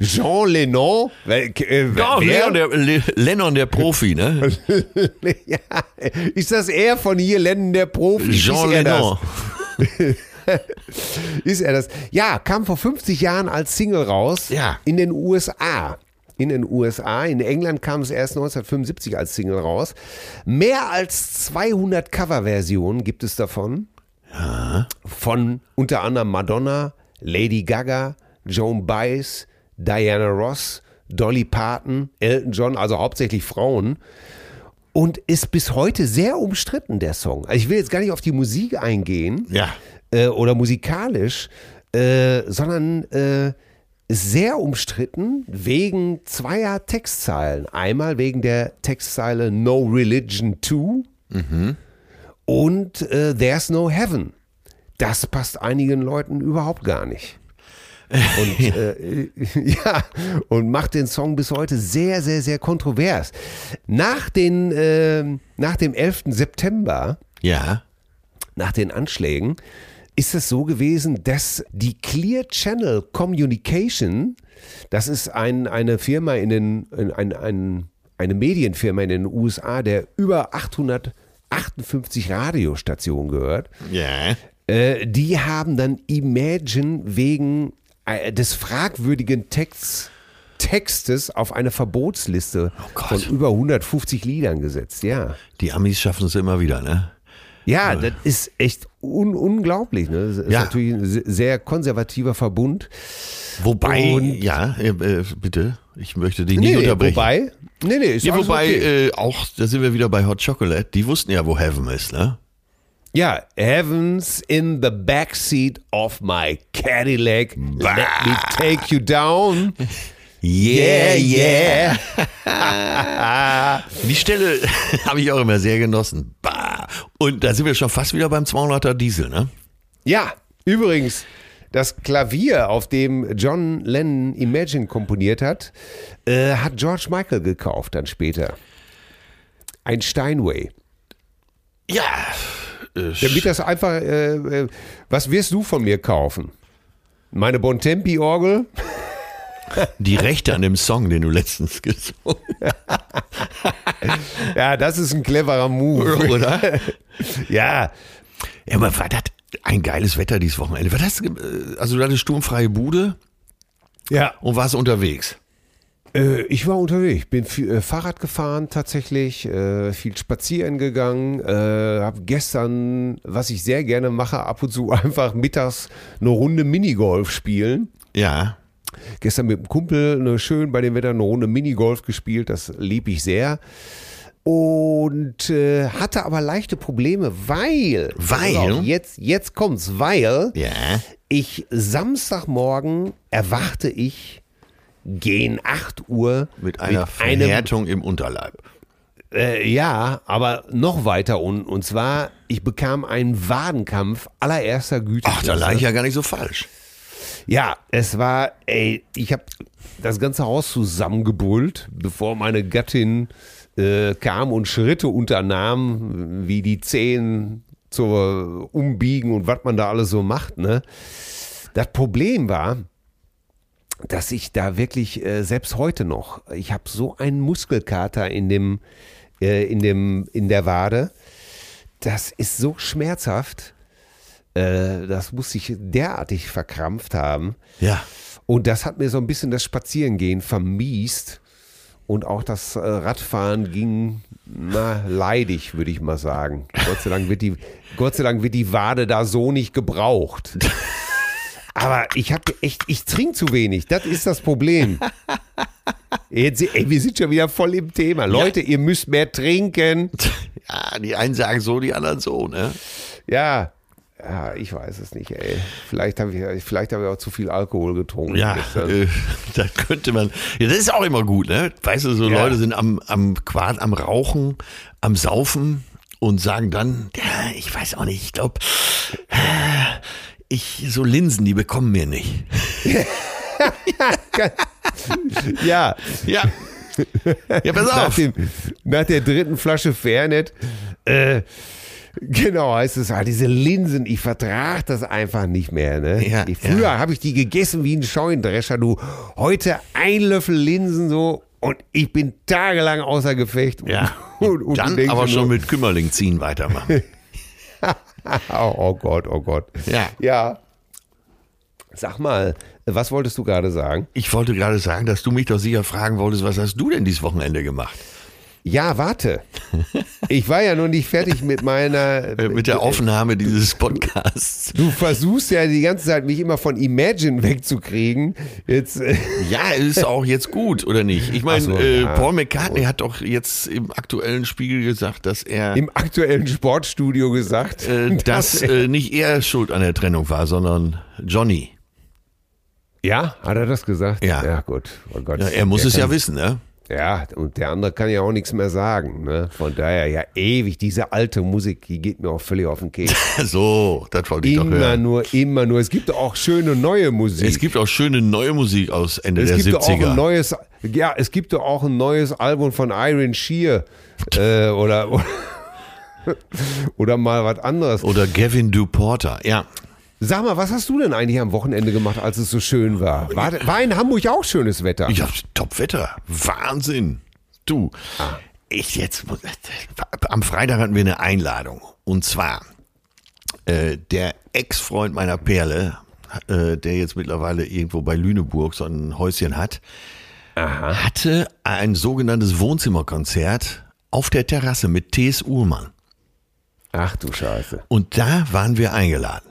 Jean Lennon? Wer? Äh, Ja, wer? Lennon der, Le- Lennon, der Profi, ne? ja. Ist das er von hier, Lennon der Profi? Jean Lennon. Ist er das? Ja, kam vor 50 Jahren als Single raus Ja. in den USA. in den USA. In England kam es erst 1975 als Single raus. Mehr als 200 Coverversionen gibt es davon. Von unter anderem Madonna, Lady Gaga, Joan Baez, Diana Ross, Dolly Parton, Elton John, also hauptsächlich Frauen. Und ist bis heute sehr umstritten, der Song. Also ich will jetzt gar nicht auf die Musik eingehen Ja. Äh, oder musikalisch, äh, sondern äh, sehr umstritten wegen zweier Textzeilen. Einmal wegen der Textzeile No Religion 2 und äh, There's No Heaven. Das passt einigen Leuten überhaupt gar nicht. Und äh, ja, und macht den Song bis heute sehr, sehr, sehr kontrovers. Nach, den, äh, nach dem 11. September Ja. nach den Anschlägen ist es so gewesen, dass die Clear Channel Communication, das ist ein, eine Firma in den, in ein, ein, eine Medienfirma in den USA, der über 858 Radiostationen gehört, Ja. äh, die haben dann Imagine wegen äh, des fragwürdigen Texts, Textes auf eine Verbotsliste Gott. von über 150 Liedern gesetzt, ja. Die Amis schaffen es immer wieder, ne? Ja, das ist echt un unglaublich. Ne? Das ist Ja. natürlich ein se- sehr konservativer Verbund. Wobei, Und- ja, äh, äh, bitte, ich möchte dich nicht Nee, nee, unterbrechen. wobei, nee, nee, ist ja, wobei okay. äh, auch, da sind wir wieder bei Hot Chocolate, die wussten ja, wo Heaven ist, ne? Ja, Heavens in the backseat of my Cadillac. Let me take you down. Yeah, yeah. Die Stelle habe ich auch immer sehr genossen. Bah. Und da sind wir schon fast wieder beim 200er Diesel, ne? Ja, übrigens, das Klavier, auf dem John Lennon Imagine komponiert hat, äh, hat George Michael gekauft dann später. Ein Steinway. Ja. Äh, Damit das einfach, äh, äh, was wirst du von mir kaufen? Meine Bontempi-Orgel? die Rechte an dem Song, den du letztens gesungen Ja, das ist ein cleverer Move. hast, oder? Ja, Ja, aber war das ein geiles Wetter dieses Wochenende? War das, äh, also du hattest sturmfreie Bude ja. und warst unterwegs? Äh, ich war unterwegs, bin viel, äh, Fahrrad gefahren tatsächlich, viel spazieren gegangen, habe gestern, was ich sehr gerne mache, ab und zu einfach mittags eine Runde Minigolf spielen. Ja. Gestern mit einem Kumpel eine schön bei dem Wetter eine Runde Minigolf gespielt, das lieb ich sehr. Und äh, hatte aber leichte Probleme, weil. Weil? Auf, Jetzt, jetzt kommt's, weil Ja. ich Samstagmorgen erwachte ich gegen 8 Uhr Mit einer einem Verhärtung im Unterleib. äh, ja, aber noch weiter unten. Und zwar, ich bekam einen Wadenkampf allererster Güte. Ach, da lag ich ja gar nicht so falsch. Ja, es war, ey, ich habe das ganze Haus zusammengebrüllt, bevor meine Gattin äh, kam und Schritte unternahm, wie die Zehen zur Umbiegen und was man da alles so macht. Ne? Das Problem war, dass ich da wirklich, äh, selbst heute noch, ich habe so einen Muskelkater in dem, äh, in dem, in der Wade. Das ist so schmerzhaft. Äh, das muss sich derartig verkrampft haben. Ja. Und das hat mir so ein bisschen das Spazierengehen vermiest. Und auch das äh, Radfahren ging na, leidig, würde ich mal sagen. Gott sei, Dank wird die, Gott sei Dank wird die Wade da so nicht gebraucht. Aber ich habe echt, ich trinke zu wenig. Das ist das Problem. Jetzt, ey, wir sind schon wieder voll im Thema. Leute, ihr müsst mehr trinken. Ja, die einen sagen so, die anderen so, ne? Ja. Ja, ich weiß es nicht, ey. Vielleicht habe ich, vielleicht habe ich auch zu viel Alkohol getrunken. Ja, äh, da könnte man. Ja, das ist auch immer gut, ne? Weißt du, so Ja. Leute sind am, am Quad, am Rauchen, am Saufen und sagen dann, ja, ich weiß auch nicht, ich glaube, ich, so Linsen, die bekommen mir nicht. ja. Ja. Ja, pass nach, auf. dem, nach der dritten Flasche Fernet, äh, genau heißt es, ah, diese Linsen, ich vertrag das einfach nicht mehr. Ne? Ja, ich, früher ja. habe ich die gegessen wie ein Scheunendrescher, du. Heute ein Löffel Linsen so und ich bin tagelang außer Gefecht. Ja. und, und Dann aber dir schon nur, mit Kümmerling ziehen weitermachen. oh, oh Gott, oh Gott. Ja. Ja. Sag mal, was wolltest du gerade sagen? Ich wollte gerade sagen, dass du mich doch sicher fragen wolltest, was hast du denn dieses Wochenende gemacht? Ja, warte. Ich war ja noch nicht fertig mit meiner. Mit der Aufnahme dieses Podcasts. Du versuchst ja die ganze Zeit, mich immer von Imagine wegzukriegen. Jetzt. äh, Ja, ist auch jetzt gut, oder nicht? Ich meine, so, äh, ja. Paul McCartney hat doch jetzt im aktuellen Spiegel gesagt, dass er, Im aktuellen Sportstudio gesagt, äh, dass äh, nicht er schuld an der Trennung war, sondern Johnny. Ja, hat er das gesagt? Ja. Ja, gut. Oh Gott. Ja, er muss Der es ja wissen, ne? Ja, und der andere kann ja auch nichts mehr sagen. Ne? Von daher, ja, ewig, diese alte Musik, die geht mir auch völlig auf den Keks. So, das wollte ich doch Immer hören. nur, immer nur. Es gibt auch schöne neue Musik. Es gibt auch schöne neue Musik aus Ende Es der gibt doch auch 70er. ein neues, ja, es gibt doch auch ein neues Album von Iron Shear äh, oder, oder oder mal was anderes. Oder Gavin DuPorter, ja. Sag mal, was hast du denn eigentlich am Wochenende gemacht, als es so schön war? War, war in Hamburg auch schönes Wetter? Ja, Top-Wetter. Wahnsinn. Du, Ah. ich jetzt, am Freitag hatten wir eine Einladung. Und zwar, äh, der Ex-Freund meiner Perle, äh, der jetzt mittlerweile irgendwo bei Lüneburg so ein Häuschen hat, hatte ein sogenanntes Wohnzimmerkonzert auf der Terrasse mit T.S. Uhlmann. Ach du Scheiße. Und da waren wir eingeladen.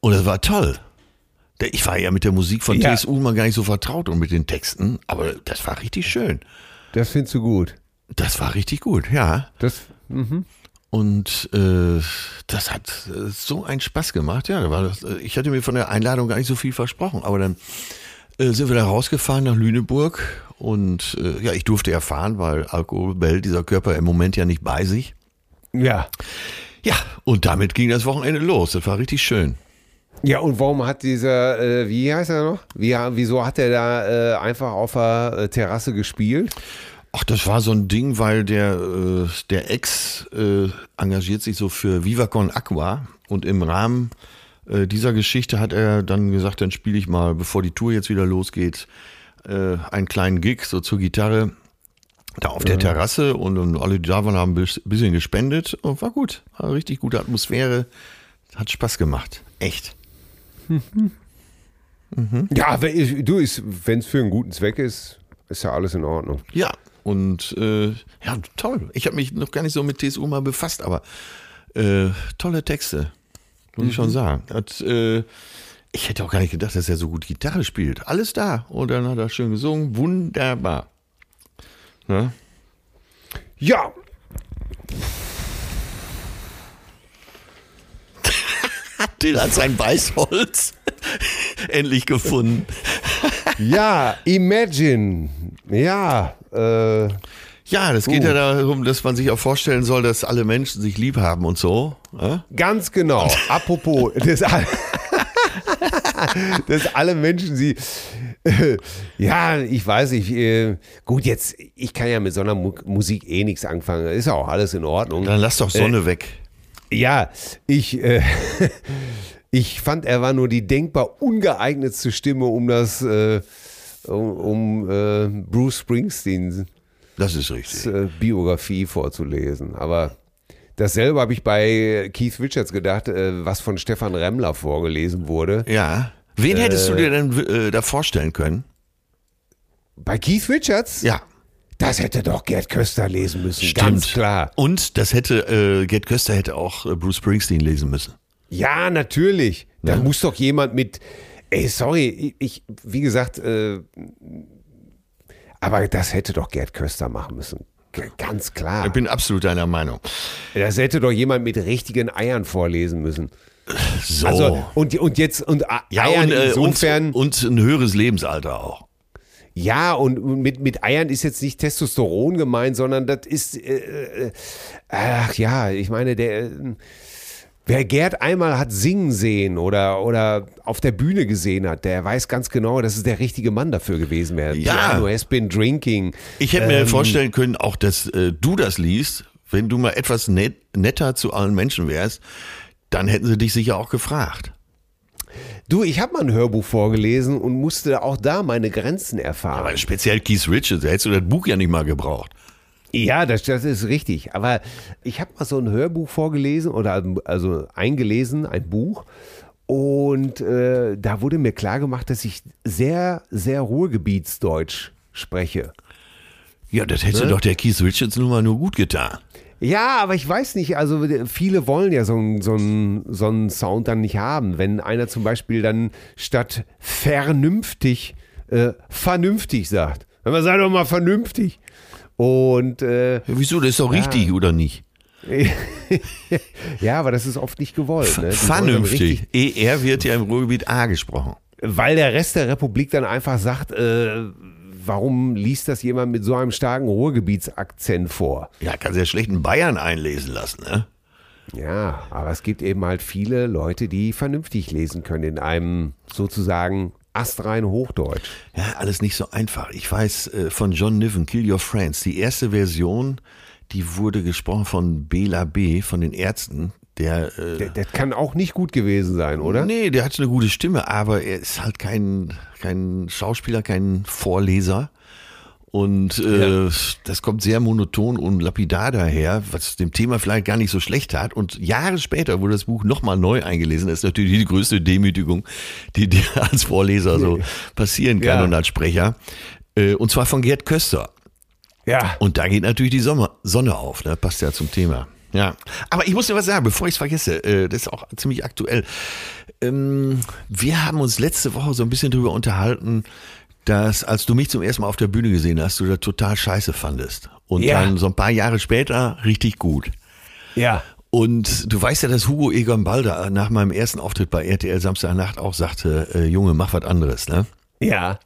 Und das war toll. Ich war ja mit der Musik von Ja. T.S. Uhlmann gar nicht so vertraut und mit den Texten, aber das war richtig schön. Das findest du gut. Das war richtig gut, ja. Das, Und äh, das hat äh, so einen Spaß gemacht. Ja, das, äh, ich hatte mir von der Einladung gar nicht so viel versprochen, aber dann äh, sind wir da rausgefahren nach Lüneburg und äh, ja, ich durfte erfahren, weil Alkohol behält dieser Körper im Moment ja nicht bei sich. ja. Ja, und damit ging das Wochenende los. Das war richtig schön. Ja, und warum hat dieser, äh, wie heißt er noch? Wie, wieso hat er da äh, einfach auf der äh, Terrasse gespielt? Ach, das war so ein Ding, weil der, äh, der Ex äh, engagiert sich so für Viva Con Aqua und im Rahmen äh, dieser Geschichte hat er dann gesagt, dann spiele ich mal, bevor die Tour jetzt wieder losgeht, einen kleinen Gig so zur Gitarre da auf der Terrasse und, und alle, die da waren, haben ein bisschen gespendet und war gut. War richtig gute Atmosphäre. Hat Spaß gemacht. Echt. Ja, wenn du, wenn es für einen guten Zweck ist, ist ja alles in Ordnung. Ja, und äh, ja, toll. Ich habe mich noch gar nicht so mit TSU mal befasst, aber äh, tolle Texte, muss ich schon sagen. Hat, äh, ich hätte auch gar nicht gedacht, dass er so gut Gitarre spielt. Alles da. Und dann hat er schön gesungen. Wunderbar. Ne? Ja, Till hat sein Weißholz endlich gefunden. ja, Imagine. Ja, äh, Ja, das geht ja darum, dass man sich auch vorstellen soll, dass alle Menschen sich lieb haben und so. Ne? ganz genau. Apropos, das, all- dass alle Menschen sie. Äh, ja, ich weiß nicht. Äh, gut, jetzt, ich kann ja mit so einer Mu Musik eh nichts anfangen. Ist ja auch alles in Ordnung. Dann lass doch Sonne weg. Ja, ich, äh, ich fand, er war nur die denkbar ungeeignetste Stimme, um das, äh, um, um äh, Bruce Springsteens Das ist richtig. äh, Biografie vorzulesen. Aber dasselbe habe ich bei Keith Richards gedacht, äh, was von Stefan Remmler vorgelesen wurde. Ja. Wen hättest du dir denn äh, da vorstellen können? Bei Keith Richards? Ja. Das hätte doch Gerd Köster lesen müssen. Ganz klar. Und das hätte, äh, Gerd Köster hätte auch äh, Bruce Springsteen lesen müssen. Ja, natürlich. Da muss doch jemand mit. Ey, sorry, ich, wie gesagt, äh, aber das hätte doch Gerd Köster machen müssen. G ganz klar. Ich bin absolut deiner Meinung. Das hätte doch jemand mit richtigen Eiern vorlesen müssen. So. Also, und, und jetzt, und A- ja, Eiern und, äh, insofern. und, und ein höheres Lebensalter auch. Ja, und mit, mit Eiern ist jetzt nicht Testosteron gemeint, sondern das ist, äh, äh, ach ja, ich meine, der, äh, wer Gerd einmal hat singen sehen oder, oder auf der Bühne gesehen hat, der weiß ganz genau, dass es der richtige Mann dafür gewesen wäre. Ja. Piano has been drinking. Ich hätte Ähm. mir vorstellen können, auch dass äh, du das liest, wenn du mal etwas net, netter zu allen Menschen wärst, dann hätten sie dich sicher auch gefragt. Du, ich habe mal ein Hörbuch vorgelesen und musste auch da meine Grenzen erfahren. Aber speziell Keith Richards, da hättest du das Buch ja nicht mal gebraucht. Ja, das, das ist richtig. Aber ich habe mal so ein Hörbuch vorgelesen oder also eingelesen, ein Buch. Und äh, da wurde mir klar gemacht, dass ich sehr, sehr Ruhrgebietsdeutsch spreche. Ja, das hätte Ne? doch der Keith Richards nun mal nur gut getan. Ja, aber ich weiß nicht, also viele wollen ja so einen so so einen Sound dann nicht haben. Wenn einer zum Beispiel dann statt vernünftig äh, vernünftig sagt. Wenn man sagt doch mal vernünftig. Und äh, Ja, wieso? Das ist doch richtig, oder nicht? ja, aber das ist oft nicht gewollt. Ne? Vernünftig. ER wird ja im Ruhrgebiet A gesprochen. Weil der Rest der Republik dann einfach sagt, äh, warum liest das jemand mit so einem starken Ruhrgebietsakzent vor? Ja, kann sehr schlecht einen Bayern einlesen lassen, ne? Ja, aber es gibt eben halt viele Leute, die vernünftig lesen können in einem sozusagen astrein Hochdeutsch. Ja, alles nicht so einfach. Ich weiß äh, von John Niven, Kill Your Friends, die erste Version, die wurde gesprochen von Bela B., von den Ärzten. Der, äh, Der, das kann auch nicht gut gewesen sein, oder? Nee, der hat eine gute Stimme, aber er ist halt kein, kein Schauspieler, kein Vorleser. Und äh, das kommt sehr monoton und lapidar daher, was dem Thema vielleicht gar nicht so schlecht hat. Und Jahre später wurde das Buch nochmal neu eingelesen. Das ist natürlich die größte Demütigung, die dir als Vorleser so passieren kann Ja. und als Sprecher. Äh, Und zwar von Gerd Köster. Ja. Und da geht natürlich die Sommer, Sonne auf, ne? passt ja zum Thema. Ja, aber ich muss dir was sagen, bevor ich es vergesse, äh, das ist auch ziemlich aktuell. Ähm, wir haben uns letzte Woche so ein bisschen drüber unterhalten, dass als du mich zum ersten Mal auf der Bühne gesehen hast, du das total scheiße fandest. Und Ja. dann so ein paar Jahre später richtig gut. Ja. Und du weißt ja, dass Hugo Egon Balder nach meinem ersten Auftritt bei RTL Samstagnacht auch sagte, äh, Junge, mach was anderes, ne? Ja.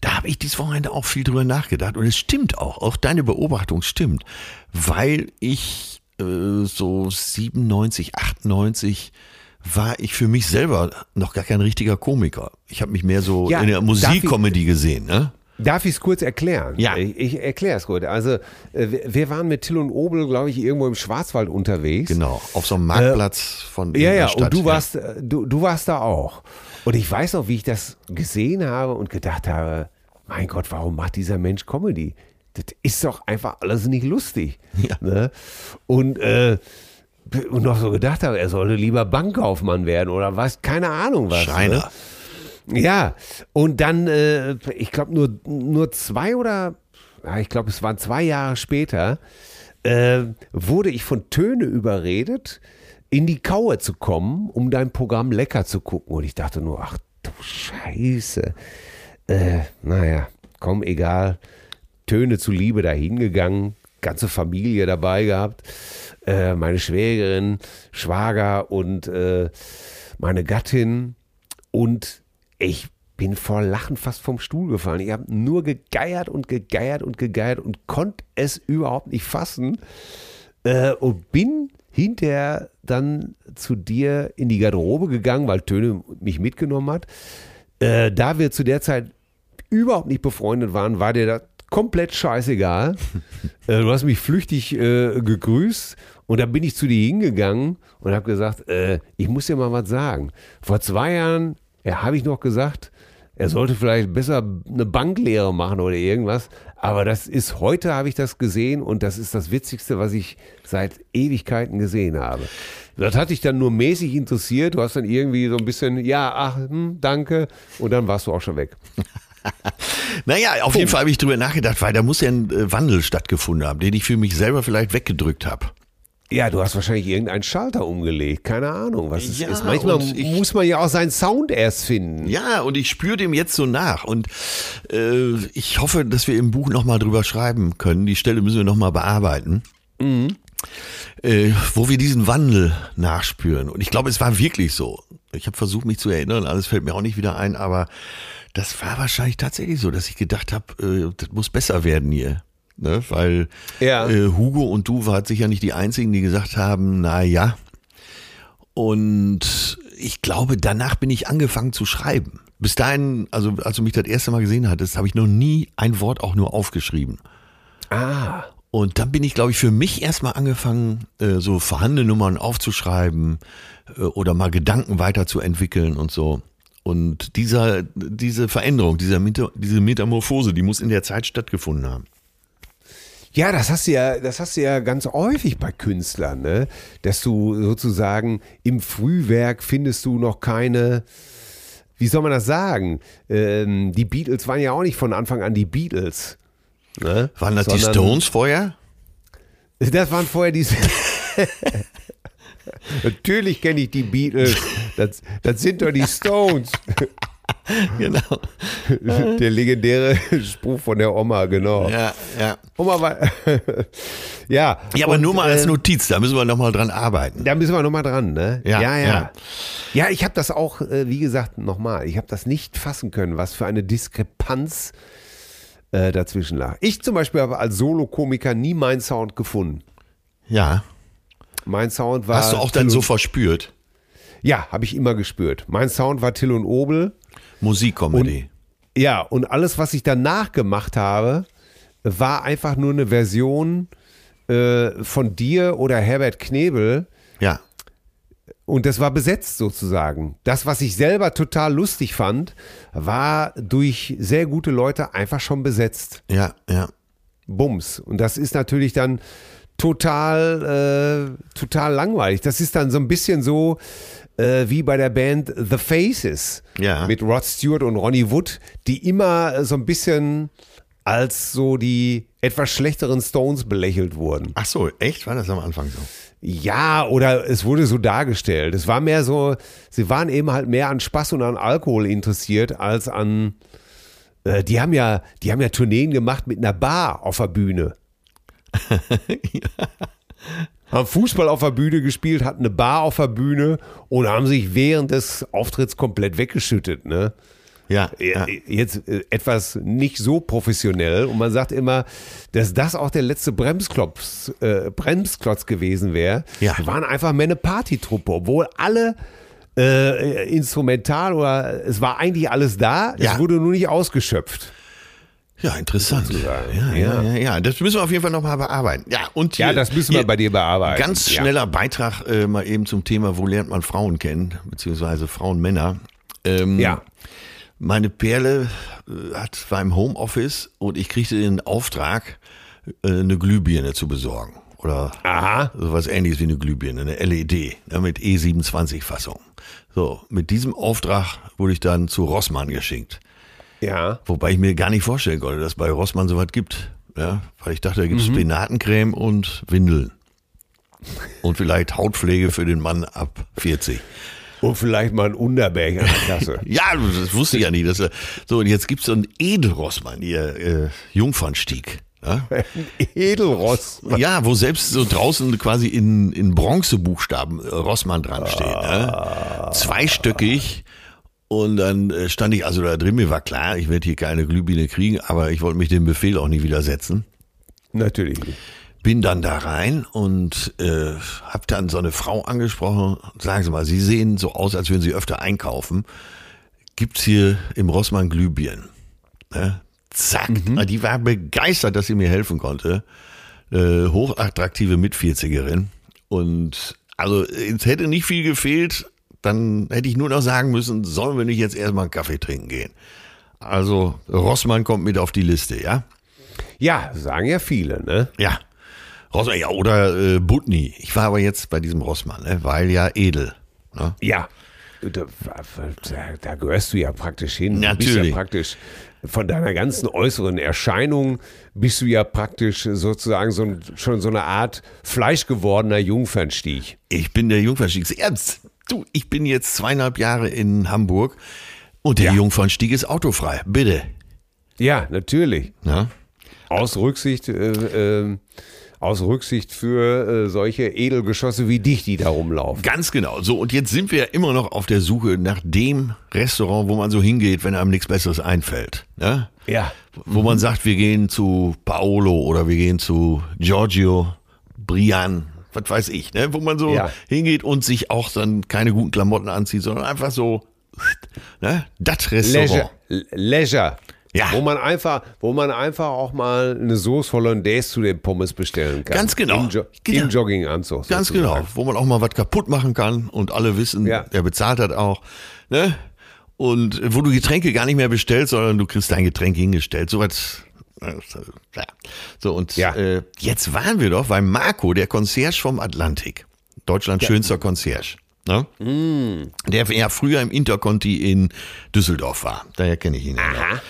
Da habe ich dieses Wochenende auch viel drüber nachgedacht und es stimmt auch, auch deine Beobachtung stimmt, weil ich äh, so 97, 98 war ich für mich selber noch gar kein richtiger Komiker. Ich habe mich mehr so Ja, in der Musikkomödie gesehen, ne? Darf ich es kurz erklären? Ja. Ich, ich erkläre es gut. Also, äh, wir- waren mit Till und Obel, glaube ich, irgendwo im Schwarzwald unterwegs. Genau, auf so einem Marktplatz von Ja, ja, Stadt. und du warst, äh, du, du warst da auch. Und ich weiß noch, wie ich das gesehen habe und gedacht habe, mein Gott, warum macht dieser Mensch Comedy? Das ist doch einfach alles nicht lustig. Ja. Ne? Und, äh, und noch so gedacht habe, er sollte lieber Bankkaufmann werden oder was, keine Ahnung was. Schreiner. Ne? Ja, und dann, äh, ich glaube, nur, nur zwei oder, ja, ich glaube, es waren zwei Jahre später, äh, wurde ich von Töne überredet, in die Kaue zu kommen, um dein Programm lecker zu gucken. Und ich dachte nur, ach du Scheiße. Äh, naja, komm, egal. Töne zuliebe dahin gegangen, ganze Familie dabei gehabt, äh, meine Schwägerin, Schwager und äh, meine Gattin und ich bin vor Lachen fast vom Stuhl gefallen. Ich habe nur gegeiert und gegeiert und gegeiert und konnte es überhaupt nicht fassen äh, und bin hinterher dann zu dir in die Garderobe gegangen, weil Töne mich mitgenommen hat. Äh, da wir zu der Zeit überhaupt nicht befreundet waren, war dir das komplett scheißegal. äh, du hast mich flüchtig äh, gegrüßt und dann bin ich zu dir hingegangen und habe gesagt, äh, ich muss dir mal was sagen. Vor zwei Jahren ja, habe ich noch gesagt, er sollte vielleicht besser eine Banklehre machen oder irgendwas. Aber das ist, heute habe ich das gesehen und das ist das Witzigste, was ich seit Ewigkeiten gesehen habe. Das hat dich dann nur mäßig interessiert. Du hast dann irgendwie so ein bisschen, ja, ach, hm, danke. Und dann warst du auch schon weg. Naja, auf Oh. jeden Fall habe ich drüber nachgedacht, weil da muss ja ein äh, Wandel stattgefunden haben, den ich für mich selber vielleicht weggedrückt habe. Ja, du hast wahrscheinlich irgendeinen Schalter umgelegt. Keine Ahnung, was es Ja, ist. Manchmal ich- muss man ja auch seinen Sound erst finden. Ja, und ich spüre dem jetzt so nach. Und äh, ich hoffe, dass wir im Buch nochmal drüber schreiben können. Die Stelle müssen wir nochmal bearbeiten. Äh, wo wir diesen Wandel nachspüren. Und ich glaube, es war wirklich so. Ich habe versucht, mich zu erinnern, alles fällt mir auch nicht wieder ein, aber das war wahrscheinlich tatsächlich so, dass ich gedacht habe, äh, das muss besser werden hier. Ne? Weil Ja. äh, Hugo und du wart sicher nicht die einzigen, die gesagt haben, na ja. Und ich glaube, danach bin ich angefangen zu schreiben. Bis dahin, also als du mich das erste Mal gesehen hattest, habe ich noch nie ein Wort auch nur aufgeschrieben. Ah, Und dann bin ich, glaube ich, für mich erstmal angefangen, äh, so vorhandene Nummern aufzuschreiben äh, oder mal Gedanken weiterzuentwickeln und so. Und dieser, diese Veränderung, dieser, diese Metamorphose, die muss in der Zeit stattgefunden haben. Ja, das hast du ja, das hast du ja ganz häufig bei Künstlern, ne? Dass du sozusagen im Frühwerk findest du noch keine, wie soll man das sagen? Ähm, die Beatles waren ja auch nicht von Anfang an die Beatles. Ne? Waren das die Sondern- Stones vorher? Das waren vorher diese. Natürlich kenne ich die Beatles. Das, das sind doch die Stones. Genau. Der legendäre Spruch von der Oma, genau. Ja, ja. Oma war. ja. Ja, aber und, nur mal als äh, Notiz, da müssen wir nochmal dran arbeiten. Da müssen wir nochmal dran, ne? Ja, ja. Ja, ja. Ja, ich habe das auch, äh, wie gesagt, nochmal, ich habe das nicht fassen können, was für eine Diskrepanz äh, dazwischen lag. Ich zum Beispiel habe als Solokomiker nie meinen Sound gefunden. Ja. Mein Sound war. Hast du auch dann so verspürt? Ja, habe ich immer gespürt. Mein Sound war Till und Obel. Musikcomedy. Ja, und alles, was ich danach gemacht habe, war einfach nur eine Version äh, von dir oder Herbert Knebel. Ja. Und das war besetzt sozusagen. Das, was ich selber total lustig fand, war durch sehr gute Leute einfach schon besetzt. Ja, ja. Bums. Und das ist natürlich dann total, äh, total langweilig. Das ist dann so ein bisschen so äh, wie bei der Band The Faces Ja. mit Rod Stewart und Ronnie Wood, die immer so ein bisschen als so die etwas schlechteren Stones belächelt wurden. Ach so, echt? War das am Anfang so? Ja, oder es wurde so dargestellt. Es war mehr so, sie waren eben halt mehr an Spaß und an Alkohol interessiert als an. Äh, die haben ja, die haben ja Tourneen gemacht mit einer Bar auf der Bühne. Haben Fußball auf der Bühne gespielt, hatten eine Bar auf der Bühne und haben sich während des Auftritts komplett weggeschüttet. Ne? Ja, ja. Jetzt äh, etwas nicht so professionell und man sagt immer, dass das auch der letzte Bremsklotz, äh, Bremsklotz gewesen wäre. Ja. Wir waren einfach mehr eine Partytruppe, obwohl alle äh, instrumental oder es war eigentlich alles da, Ja. es wurde nur nicht ausgeschöpft. Ja, interessant. Sozusagen. Ja, ja, Ja. ja, ja. Das müssen wir auf jeden Fall nochmal bearbeiten. Ja, und hier, Ja, das müssen wir bei dir bearbeiten. Ganz Ja. schneller Beitrag äh, mal eben zum Thema, wo lernt man Frauen kennen, beziehungsweise Frauen, Männer. Ähm, Ja. Meine Perle äh, hat, war im Homeoffice und ich kriegte den Auftrag, äh, eine Glühbirne zu besorgen. Oder Aha. sowas ähnliches wie eine Glühbirne, eine LED ne, mit E27-Fassung. So, mit diesem Auftrag wurde ich dann zu Rossmann geschickt. Ja. Wobei ich mir gar nicht vorstellen konnte, dass es bei Rossmann sowas gibt. Ja, weil ich dachte, da gibt es Spinatencreme und Windeln. Und vielleicht Hautpflege für den Mann ab 40. Und vielleicht mal ein Unterberg an der Kasse. Ja, das wusste ich ja nicht. Dass er, so, und jetzt gibt es so einen Edelrossmann, hier, äh, Jungfernstieg. Ja? Edelross. ja, wo selbst so draußen quasi in, in Bronzebuchstaben äh, Rossmann dran steht. Ne? Zweistöckig. Und dann äh, stand ich also da drin, mir war klar, ich werde hier keine Glühbirne kriegen, aber ich wollte mich dem Befehl auch nie widersetzen. Natürlich nicht. Bin dann da rein und äh, hab dann so eine Frau angesprochen. Sagen Sie mal, Sie sehen so aus, als würden Sie öfter einkaufen. Gibt's hier im Rossmann Glühbirnen? Ne? Zack. Na, Die war begeistert, dass sie mir helfen konnte. Äh, hochattraktive Mitvierzigerin. Und also es hätte nicht viel gefehlt. Dann hätte ich nur noch sagen müssen, sollen wir nicht jetzt erstmal einen Kaffee trinken gehen? Also Rossmann kommt mit auf die Liste, ja? Ja, sagen ja viele, ne? Ja. Rossmann, ja, oder äh, Butni. Ich war aber jetzt bei diesem Rossmann, ne, weil ja edel. Ne? Ja. Da, da, da gehörst du ja praktisch hin. Du bist Natürlich. ja praktisch von deiner ganzen äußeren Erscheinung bist du ja praktisch sozusagen so ein, schon so eine Art fleischgewordener Jungfernstieg. Ich bin der Jungfernstieg. Ernst, du, ich bin jetzt zweieinhalb Jahre in Hamburg und der Ja. Jungfernstieg ist autofrei. Bitte. Ja, natürlich. Ja? Aus Rücksicht, äh, äh, aus Rücksicht für äh, solche Edelgeschosse wie dich, die da rumlaufen. Ganz genau. So, und jetzt sind wir ja immer noch auf der Suche nach dem Restaurant, wo man so hingeht, wenn einem nichts Besseres einfällt. Ne? Ja. Wo man sagt, wir gehen zu Paolo oder wir gehen zu Giorgio, Brian, was weiß ich, ne? wo man so Ja. hingeht und sich auch dann keine guten Klamotten anzieht, sondern einfach so, ne? das Restaurant. Leisure. Leisure. Ja. Wo man einfach, wo man einfach auch mal eine Sauce Hollandaise zu den Pommes bestellen kann. Ganz genau. Im, jo Genau. im Jogginganzug. Ganz sozusagen. genau, wo man auch mal was kaputt machen kann und alle wissen, Ja. er bezahlt hat auch. Ne? Und wo du Getränke gar nicht mehr bestellst, sondern du kriegst dein Getränk hingestellt. So was Ja. So, und Ja. äh, jetzt waren wir doch bei Marco, der Concierge vom Atlantik. Deutschlands schönster Concierge. Ne? Der ja früher im Interconti in Düsseldorf war. Daher kenne ich ihn ja noch.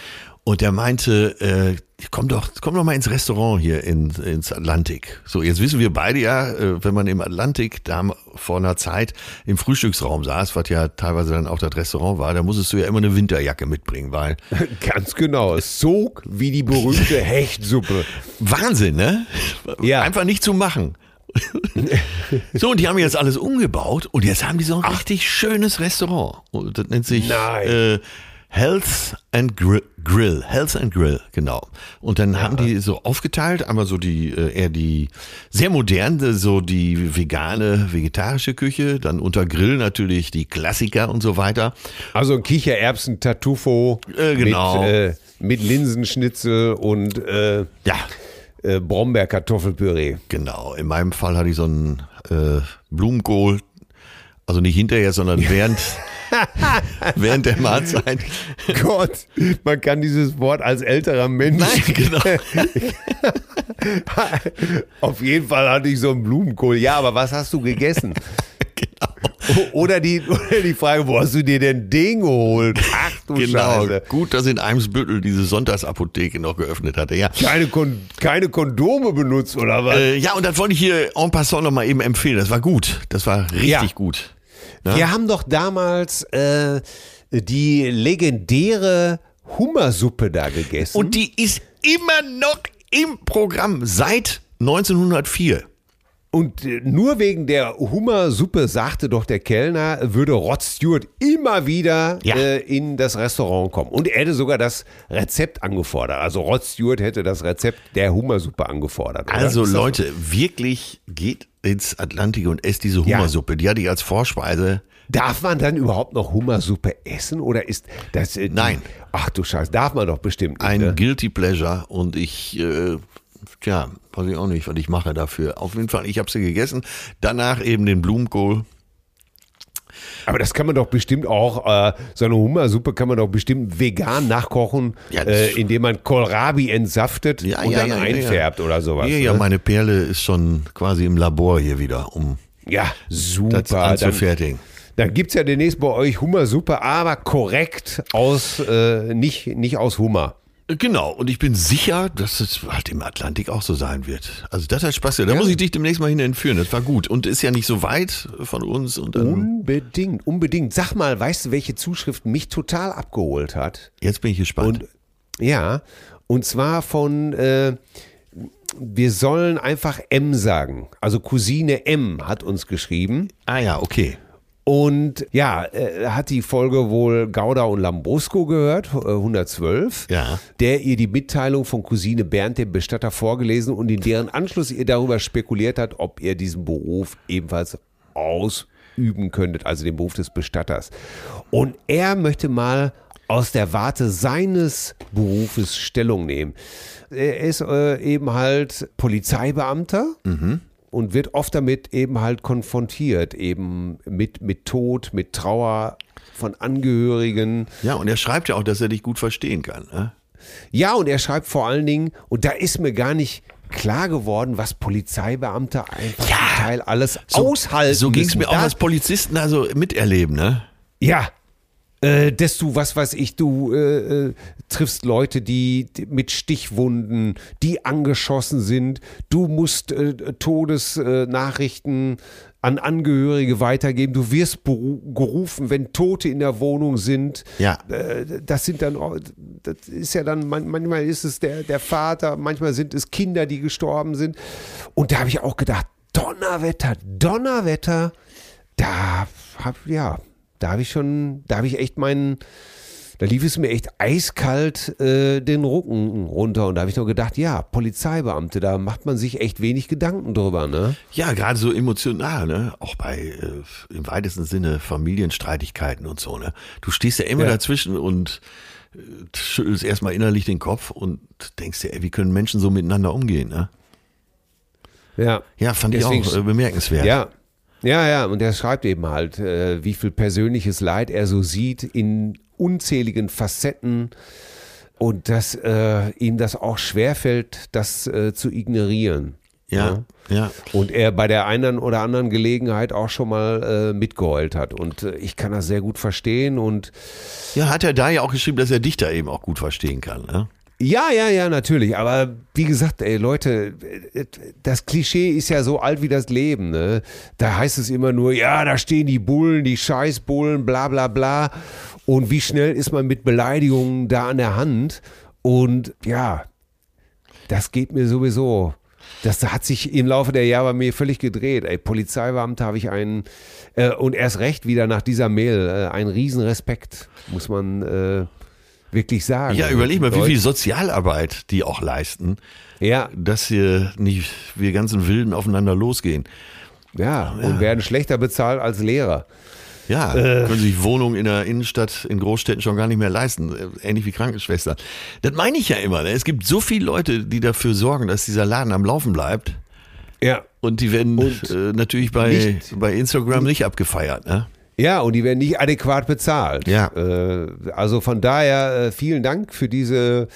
Und der meinte, äh, komm doch, komm doch mal ins Restaurant hier in, ins Atlantik. So, jetzt wissen wir beide ja, äh, wenn man im Atlantik da vor einer Zeit im Frühstücksraum saß, was ja teilweise dann auch das Restaurant war, da musstest du ja immer eine Winterjacke mitbringen, weil Ganz genau. Es sog wie die berühmte Hechtsuppe. Wahnsinn, ne? Ja. Einfach nicht zu machen. so, und die haben jetzt alles umgebaut und jetzt haben die so ein richtig schönes Restaurant. Und das nennt sich äh, Health and Grill, Grill. Health and Grill, genau. Und dann haben die so aufgeteilt, einmal so die, äh, eher die sehr moderne, so die vegane, vegetarische Küche, dann unter Grill natürlich die Klassiker und so weiter. Also Kichererbsen, Tartufo Äh, genau. mit, äh, mit Linsenschnitzel und äh, Ja, äh, Brombeerkartoffelpüree. Genau, in meinem Fall hatte ich so einen äh, Blumenkohl, also nicht hinterher, sondern während, während der Mahlzeit. Gott, man kann dieses Wort als älterer Mensch. Nein, genau. Auf jeden Fall hatte ich so einen Blumenkohl. Ja, aber was hast du gegessen? genau. Oder die, oder die Frage, wo hast du dir denn den geholt? Ach du Genau. Scheiße. Gut, dass in Eimsbüttel diese Sonntagsapotheke noch geöffnet hatte, ja. Keine, Kon keine Kondome benutzt oder was? Äh, ja, und das wollte ich hier en passant noch mal eben empfehlen. Das war gut. Das war richtig Ja. gut. Ne? Wir haben doch damals äh, die legendäre Hummersuppe da gegessen. Und die ist immer noch im Programm seit 1904. Und äh, nur wegen der Hummersuppe sagte doch der Kellner, würde Rod Stewart immer wieder Ja. äh, in das Restaurant kommen. Und er hätte sogar das Rezept angefordert. Also Rod Stewart hätte das Rezept der Hummersuppe angefordert. Oder? Also Leute, wirklich geht ins Atlantik und esst diese Ja. Hummersuppe. Die hatte ich als Vorspeise. Darf man dann überhaupt noch Hummersuppe essen oder ist das? Äh, Nein. Ach du Scheiße, darf man doch bestimmt nicht. Ein ne? Guilty Pleasure und ich, äh, tja, weiß ich auch nicht, was ich mache dafür. Auf jeden Fall, ich habe sie gegessen. Danach eben den Blumenkohl. Aber das kann man doch bestimmt auch, äh, so eine Hummersuppe kann man doch bestimmt vegan nachkochen, Ja, äh, indem man Kohlrabi entsaftet Ja, und ja, dann ja, ja, einfärbt ja. oder sowas. Ja, ja, ne? meine Perle ist schon quasi im Labor hier wieder, um ja super. das Dann, anzufertigen. dann gibt es ja demnächst bei euch Hummersuppe, aber korrekt aus, äh, nicht, nicht aus Hummer. Genau, und ich bin sicher, dass es halt im Atlantik auch so sein wird. Also das hat Spaß. gemacht. Da Ja. muss ich dich demnächst mal hin entführen. Das war gut. Und ist ja nicht so weit von uns. Unbedingt, unbedingt. Sag mal, weißt du, welche Zuschrift mich total abgeholt hat? jetzt bin ich gespannt. Und ja, und zwar von äh, wir sollen einfach M sagen. Also Cousine M hat uns geschrieben. ah ja, okay. Und ja, äh, hat die Folge wohl Gauda und Lambrusco gehört, äh, 112, Ja. der ihr die Mitteilung von Cousine Bernd, dem Bestatter, vorgelesen und in deren Anschluss ihr darüber spekuliert hat, ob ihr diesen Beruf ebenfalls ausüben könntet, also den Beruf des Bestatters. Und er möchte mal aus der Warte seines Berufes Stellung nehmen. Er ist äh, eben halt Polizeibeamter und wird oft damit eben halt konfrontiert, eben mit, mit Tod, mit Trauer von Angehörigen. Ja, und er schreibt ja auch, dass er dich gut verstehen kann. Ne? Ja, und er schreibt vor allen Dingen, und da ist mir gar nicht klar geworden, was Polizeibeamte einfach Ja. zum Teil alles aushalten. So ging es mir auch als Polizisten also miterleben, ne? Ja. Äh, dass du, was weiß ich, du äh, äh, triffst Leute, die, die mit Stichwunden, die angeschossen sind. Du musst äh, Todesnachrichten an Angehörige weitergeben. Du wirst gerufen, wenn Tote in der Wohnung sind. Ja. Äh, das sind dann, das ist ja dann, man- manchmal ist es der, der Vater, manchmal sind es Kinder, die gestorben sind. Und da habe ich auch gedacht, Donnerwetter, Donnerwetter, da hab, ja, da habe ich schon, da habe ich echt meinen, da lief es mir echt eiskalt äh, den Rücken runter und da habe ich noch gedacht, ja, Polizeibeamte, da macht man sich echt wenig Gedanken drüber, ne? Ja, gerade so emotional, ne? Auch bei äh, im weitesten Sinne Familienstreitigkeiten und so, ne? Du stehst ja immer Ja. dazwischen und äh, schüttelst erstmal innerlich den Kopf und denkst dir, ey, wie können Menschen so miteinander umgehen, ne? Ja. Ja, fand Deswegen- ich auch äh, bemerkenswert. Ja. Ja, ja, und er schreibt eben halt, äh, wie viel persönliches Leid er so sieht in unzähligen Facetten und dass äh, ihm das auch schwerfällt, das äh, zu ignorieren. Ja, ja. Und er bei der einen oder anderen Gelegenheit auch schon mal äh, mitgeheult hat. Und äh, ich kann das sehr gut verstehen. Und Ja, hat er da ja auch geschrieben, dass er Dichter eben auch gut verstehen kann. Ne? Ja, ja, ja, natürlich. Aber wie gesagt, ey, Leute, das Klischee ist ja so alt wie das Leben. Ne? Da heißt es immer nur, ja, da stehen die Bullen, die Scheißbullen, bla bla bla. Und wie schnell ist man mit Beleidigungen da an der Hand? Und ja, das geht mir sowieso. Das hat sich im Laufe der Jahre bei mir völlig gedreht. Ey, Polizeibeamte habe ich einen, äh, und erst recht wieder nach dieser Mail, äh, einen Riesenrespekt, muss man äh, wirklich sagen. Ja, überleg mal, wie viel Sozialarbeit die auch leisten, Ja, dass hier nicht wir ganzen Wilden aufeinander losgehen. ja, und werden schlechter bezahlt als Lehrer. Ja, Äh. können sich Wohnungen in der Innenstadt, in Großstädten schon gar nicht mehr leisten. Äh, Ähnlich wie Krankenschwestern. Das meine ich ja immer. Ne? Es gibt so viele Leute, die dafür sorgen, dass dieser Laden am Laufen bleibt. Ja. Und die werden Und äh, natürlich bei, nicht- bei Instagram nicht abgefeiert. Ne? Ja, und die werden nicht adäquat bezahlt. Ja. Äh, also von daher äh, vielen Dank für diese,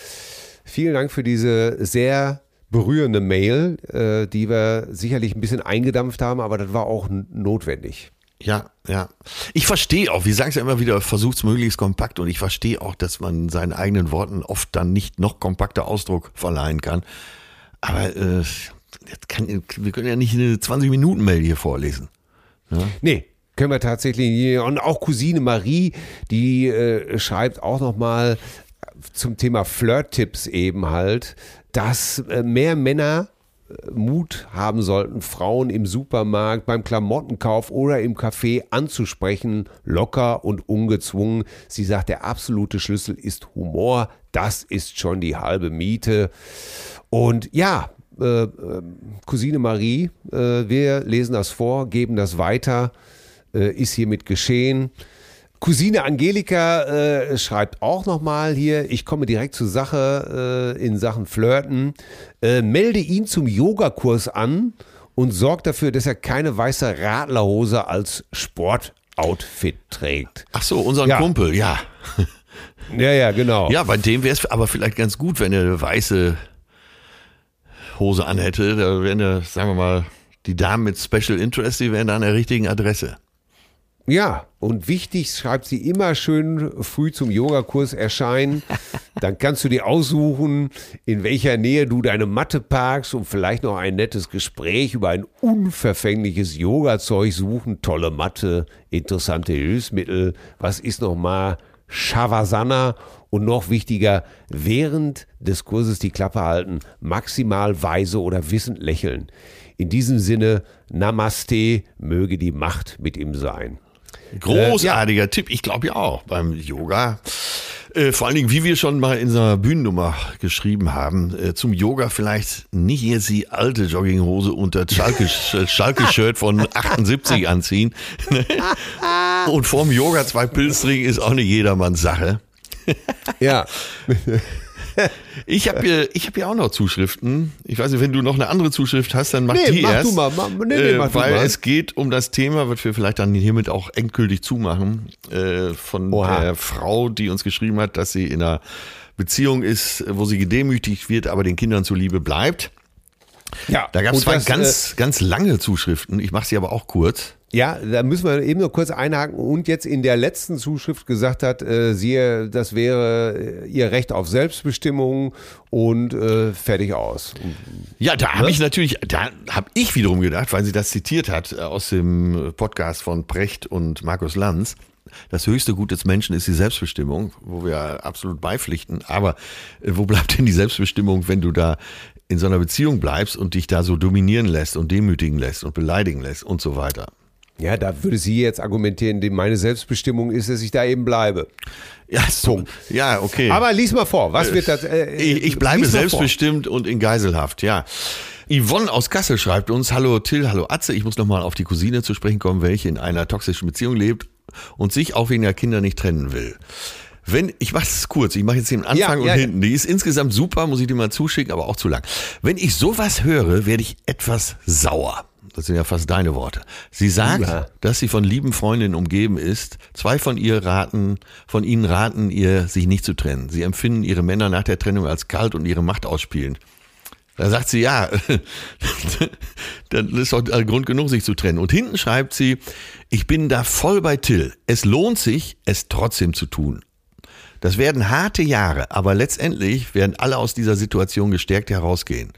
vielen Dank für diese sehr berührende Mail, äh, die wir sicherlich ein bisschen eingedampft haben, aber das war auch notwendig. Ja, ja. Ich verstehe auch, wir sagen es ja immer wieder, versucht möglichst kompakt und ich verstehe auch, dass man seinen eigenen Worten oft dann nicht noch kompakter Ausdruck verleihen kann. Aber äh, jetzt kann, wir können ja nicht eine 20-Minuten-Mail hier vorlesen. Nee, können wir tatsächlich. Und auch Cousine Marie, die äh, schreibt auch nochmal zum Thema Flirt-Tipps eben halt, dass äh, mehr Männer äh, Mut haben sollten, Frauen im Supermarkt, beim Klamottenkauf oder im Café anzusprechen, locker und ungezwungen. Sie sagt, der absolute Schlüssel ist Humor. Das ist schon die halbe Miete. Und ja, äh, äh, Cousine Marie, äh, wir lesen das vor, geben das weiter, äh, ist hiermit geschehen. Cousine Angelika äh, schreibt auch nochmal hier, ich komme direkt zur Sache äh, in Sachen Flirten. Äh, melde ihn zum Yogakurs an und sorg dafür, dass er keine weiße Radlerhose als Sportoutfit trägt. Ach so, unseren Ja. Kumpel, ja. Ja, ja, genau. Ja, bei dem wäre es aber vielleicht ganz gut, wenn er eine weiße Hose anhätte. Da wären ja, sagen wir mal, die Damen mit Special Interest, die wären da an der richtigen Adresse. Ja, und wichtig, schreibt sie immer schön früh zum Yogakurs erscheinen. Dann kannst du dir aussuchen, in welcher Nähe du deine Matte parkst und vielleicht noch ein nettes Gespräch über ein unverfängliches Yoga-Zeug suchen. Tolle Matte, interessante Hilfsmittel. Was ist nochmal Shavasana? Und noch wichtiger, während des Kurses die Klappe halten, maximal weise oder wissend lächeln. In diesem Sinne, Namaste, möge die Macht mit ihm sein. Großartiger Tipp, ich glaube ja auch beim Yoga. Äh, vor allen Dingen, wie wir schon mal in unserer Bühnennummer geschrieben haben, äh, zum Yoga vielleicht nicht jetzt die alte Jogginghose und das Schalke- Schalke-Shirt von 78 anziehen. und vorm Yoga zwei Pilz trinken ist auch nicht jedermanns Sache. Ja, Ich habe hier, ich habe hier auch noch Zuschriften. Ich weiß nicht, wenn du noch eine andere Zuschrift hast, dann mach Nee, die mach erst. du mal, mach- nee, nee, äh, mach du weil mal. es geht um das Thema, was wir vielleicht dann hiermit auch endgültig zumachen, äh, von Oha. der Frau, die uns geschrieben hat, dass sie in einer Beziehung ist, wo sie gedemütigt wird, aber den Kindern zuliebe bleibt. ja. Da gab es zwei das, ganz, ganz lange Zuschriften. Ich mache sie aber auch kurz. Ja, da müssen wir eben nur kurz einhaken und jetzt in der letzten Zuschrift gesagt hat, äh, sie, das wäre äh, ihr Recht auf Selbstbestimmung und äh, fertig aus. Ja, da Ne? habe ich natürlich, da habe ich wiederum gedacht, weil sie das zitiert hat äh, aus dem Podcast von Brecht und Markus Lanz. Das höchste Gut des Menschen ist die Selbstbestimmung, wo wir absolut beipflichten. Aber äh, wo bleibt denn die Selbstbestimmung, wenn du da in so einer Beziehung bleibst und dich da so dominieren lässt und demütigen lässt und beleidigen lässt und so weiter? Ja, da würde sie jetzt argumentieren, meine Selbstbestimmung ist, dass ich da eben bleibe. Ja, so. Ja, okay. Aber lies mal vor, was wird das? Äh, Ich, ich bleibe vor. selbstbestimmt und in Geiselhaft, ja. Yvonne aus Kassel schreibt uns, hallo Till, hallo Atze, ich muss nochmal auf die Cousine zu sprechen kommen, welche in einer toxischen Beziehung lebt und sich auch wegen der Kinder nicht trennen will. Wenn, ich mache es kurz, ich mache jetzt den Anfang Ja, und ja. hinten. Die ist insgesamt super, muss ich dir mal zuschicken, aber auch zu lang. Wenn ich sowas höre, werde ich etwas sauer. Das sind ja fast deine Worte. Sie sagt, Ja. dass sie von lieben Freundinnen umgeben ist. Zwei von ihr raten, von ihnen raten ihr, sich nicht zu trennen. Sie empfinden ihre Männer nach der Trennung als kalt und ihre Macht ausspielend. Da sagt sie, ja, dann ist doch Grund genug, sich zu trennen. Und hinten schreibt sie, ich bin da voll bei Till. Es lohnt sich, es trotzdem zu tun. Das werden harte Jahre, aber letztendlich werden alle aus dieser Situation gestärkt herausgehen.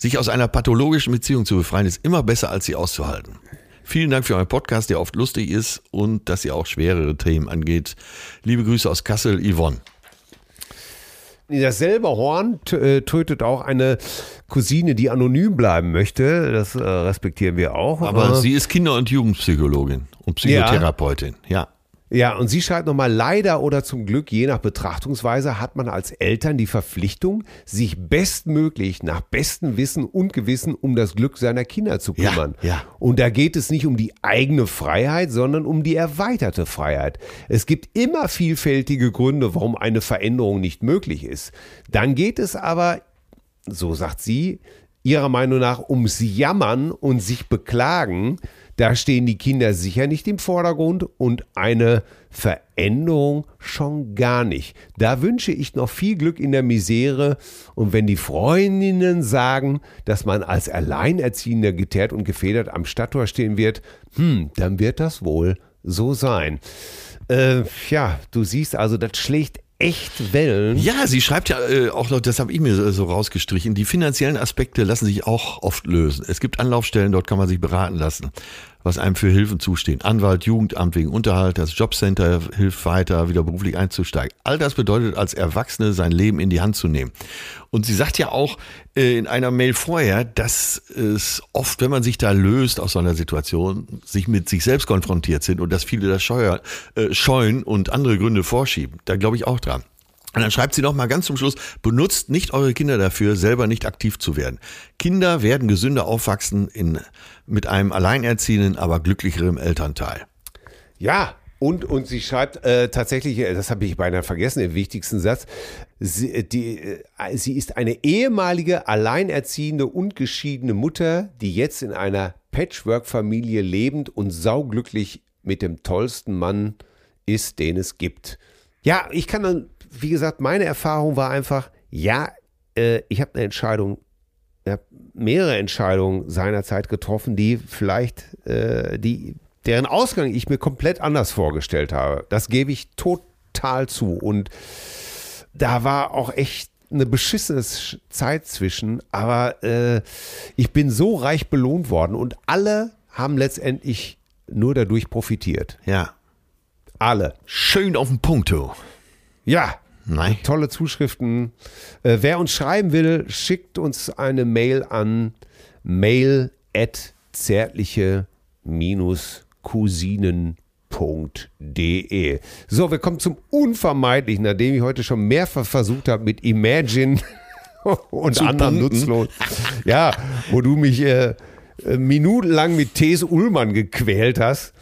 Sich aus einer pathologischen Beziehung zu befreien, ist immer besser, als sie auszuhalten. Vielen Dank für euren Podcast, der oft lustig ist und dass ihr auch schwerere Themen angeht. Liebe Grüße aus Kassel, Yvonne. Dasselbe Horn äh, tötet auch eine Cousine, die anonym bleiben möchte. Das äh, respektieren wir auch. Aber Äh, sie ist Kinder- und Jugendpsychologin und Psychotherapeutin. Ja. Ja, und sie schreibt nochmal, leider oder zum Glück, je nach Betrachtungsweise, hat man als Eltern die Verpflichtung, sich bestmöglich nach bestem Wissen und Gewissen um das Glück seiner Kinder zu Ja, kümmern. ja. Und da geht es nicht um die eigene Freiheit, sondern um die erweiterte Freiheit. Es gibt immer vielfältige Gründe, warum eine Veränderung nicht möglich ist. Dann geht es aber so sagt sie, ihrer Meinung nach ums Jammern und sich beklagen, da stehen die Kinder sicher nicht im Vordergrund und eine Veränderung schon gar nicht. Da wünsche ich noch viel Glück in der Misere und wenn die Freundinnen sagen, dass man als Alleinerziehender geteert und gefedert am Stadttor stehen wird, hm, dann wird das wohl so sein. Äh, ja, du siehst also, das schlägt echt Wellen. Ja, sie schreibt ja äh, auch noch, das habe ich mir so, so rausgestrichen, die finanziellen Aspekte lassen sich auch oft lösen. Es gibt Anlaufstellen, dort kann man sich beraten lassen, was einem für Hilfen zustehen. Anwalt, Jugendamt wegen Unterhalt, das Jobcenter hilft weiter, wieder beruflich einzusteigen. All das bedeutet als Erwachsene sein Leben in die Hand zu nehmen. Und sie sagt ja auch äh, in einer Mail vorher, dass es oft, wenn man sich da löst aus so einer Situation, sich mit sich selbst konfrontiert sind und dass viele das scheuer, äh, scheuen und andere Gründe vorschieben. Da glaube ich auch dran. Und dann schreibt sie noch mal ganz zum Schluss, benutzt nicht eure Kinder dafür, selber nicht aktiv zu werden. Kinder werden gesünder aufwachsen in, mit einem alleinerziehenden, aber glücklicherem Elternteil. Ja, und, und sie schreibt äh, tatsächlich, äh, das habe ich beinahe vergessen, den wichtigsten Satz, sie, äh, die, äh, sie ist eine ehemalige, alleinerziehende und geschiedene Mutter, die jetzt in einer Patchwork-Familie lebend und sauglücklich mit dem tollsten Mann ist, den es gibt. Ja, ich kann dann, wie gesagt, meine Erfahrung war einfach, ja, äh, ich habe eine Entscheidung habe mehrere Entscheidungen seinerzeit getroffen, die vielleicht, äh, die, deren Ausgang ich mir komplett anders vorgestellt habe. Das gebe ich total zu. Und da war auch echt eine beschissene Sch- Zeit zwischen, aber äh, ich bin so reich belohnt worden und alle haben letztendlich nur dadurch profitiert. Ja. Alle. Schön auf den Punkt, du. Ja, Nein. tolle Zuschriften. Äh, wer uns schreiben will, schickt uns eine Mail an mail at zärtliche-cousinen.de. So, wir kommen zum Unvermeidlichen, nachdem ich heute schon mehrfach versucht habe mit Imagine und Zu anderen punkten. nutzlos. Ja, wo du mich äh, äh, minutenlang mit Thes Ullmann gequält hast.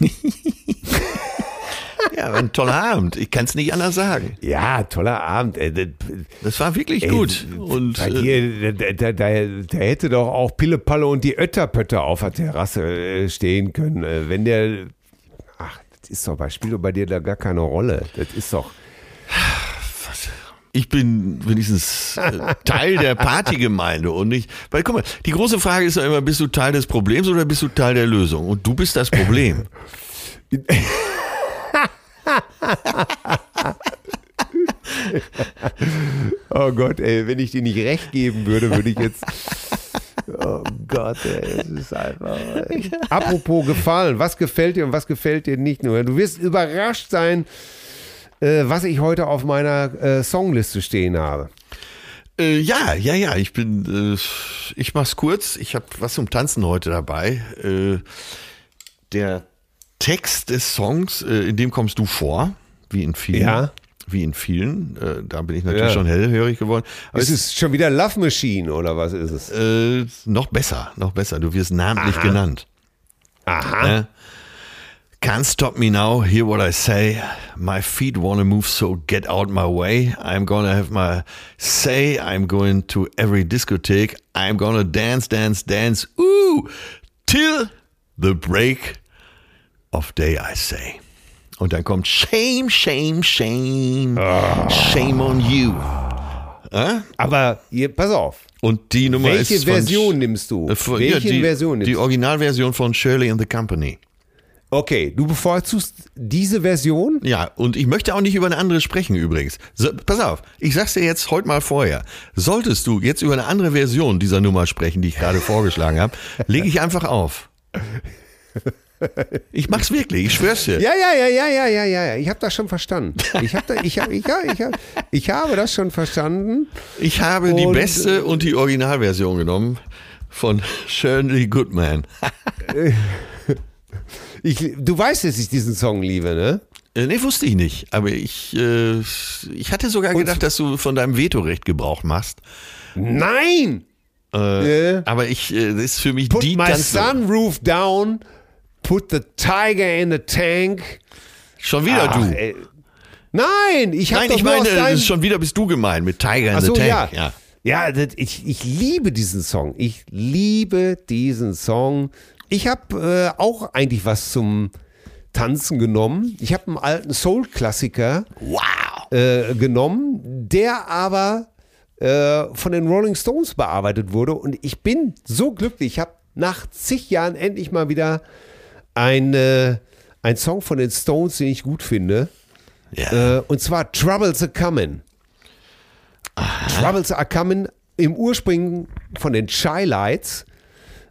Ja, ein toller Abend. Ich kann es nicht anders sagen. Ja, toller Abend. Äh, das- war wirklich Ey, gut. Und bei äh, dir, da, da, da, hätte doch auch Pillepalle und die Ötterpötter auf der Terrasse äh, stehen können. Äh, Wenn der. Ach, das ist doch bei spielt doch bei dir da gar keine Rolle. Das ist doch. ich bin wenigstens äh, Teil der Partygemeinde und nicht. Weil guck mal, die große Frage ist ja immer, bist du Teil des Problems oder bist du Teil der Lösung? Und du bist das Problem. Oh Gott, ey, wenn ich dir nicht recht geben würde, würde ich jetzt. Oh Gott, ey, es ist einfach. Ey. Apropos gefallen, was gefällt dir und was gefällt dir nicht nur? Du wirst überrascht sein, äh, was ich heute auf meiner äh, Songliste stehen habe. Äh, ja, ja, ja, ich bin, ich mach's kurz. Ich habe was zum Tanzen heute dabei. Äh, der Text des Songs, äh, in dem kommst du vor, wie in vielen. Ja. Wie in vielen. Äh, da bin ich natürlich Ja. schon hellhörig geworden. Aber Ist es schon wieder Love Machine oder was ist es? äh, noch besser, noch besser. Du wirst namentlich genannt. Aha. Äh, Can't stop me now, hear what I say. My feet wanna move, so get out my way. I'm gonna have my say. I'm going to every discotheque. I'm gonna dance, dance, dance. Ooh, till the break of day, I say. Und dann kommt Shame, Shame, Shame. Shame on you. Aber hier, pass auf. Und die Nummer Welche ist von Version nimmst du? Äh, von- Welche die, Version nimmst Die? Originalversion von Shirley and the Company. Okay, du bevorzugst diese Version? Ja, und ich möchte auch nicht über eine andere sprechen übrigens. So, pass auf, ich sag's dir jetzt heute mal vorher. Solltest du jetzt über eine andere Version dieser Nummer sprechen, die ich gerade vorgeschlagen habe, lege ich einfach auf. Ich mach's wirklich, ich schwör's dir. Ja, ja, ja, ja, ja, ja, ja, ja. Ich habe das schon verstanden. Ich habe da, ich hab, ich, hab, ich, hab, ich habe das schon verstanden. Ich habe die Und- beste und die Originalversion genommen von Shirley Goodman. Ich, du weißt, dass ich diesen Song liebe, ne? Äh, nee, wusste ich nicht. Aber ich, äh, ich hatte sogar gedacht, dass du von deinem Vetorecht Gebrauch machst. Nein! Äh, Äh, Aber ich, äh, das ist für mich put die my ganze- sunroof down, put the tiger in the tank. Schon wieder Ach, du. ey. Nein, ich habe Nein, ich meine, das ist schon wieder bist du gemeint mit Tiger in Ach the so, Tank. ja. ja. Ja, das, ich, ich liebe diesen Song. Ich liebe diesen Song. Ich habe äh, auch eigentlich was zum Tanzen genommen. Ich habe einen alten Soul-Klassiker Wow. äh, genommen, der aber äh, von den Rolling Stones bearbeitet wurde. Und ich bin so glücklich. Ich habe nach zig Jahren endlich mal wieder ein, äh, ein Song von den Stones, den ich gut finde. Ja. Äh, und zwar Troubles Are Coming. Troubles Are Coming im Ursprung von den Shy Lights.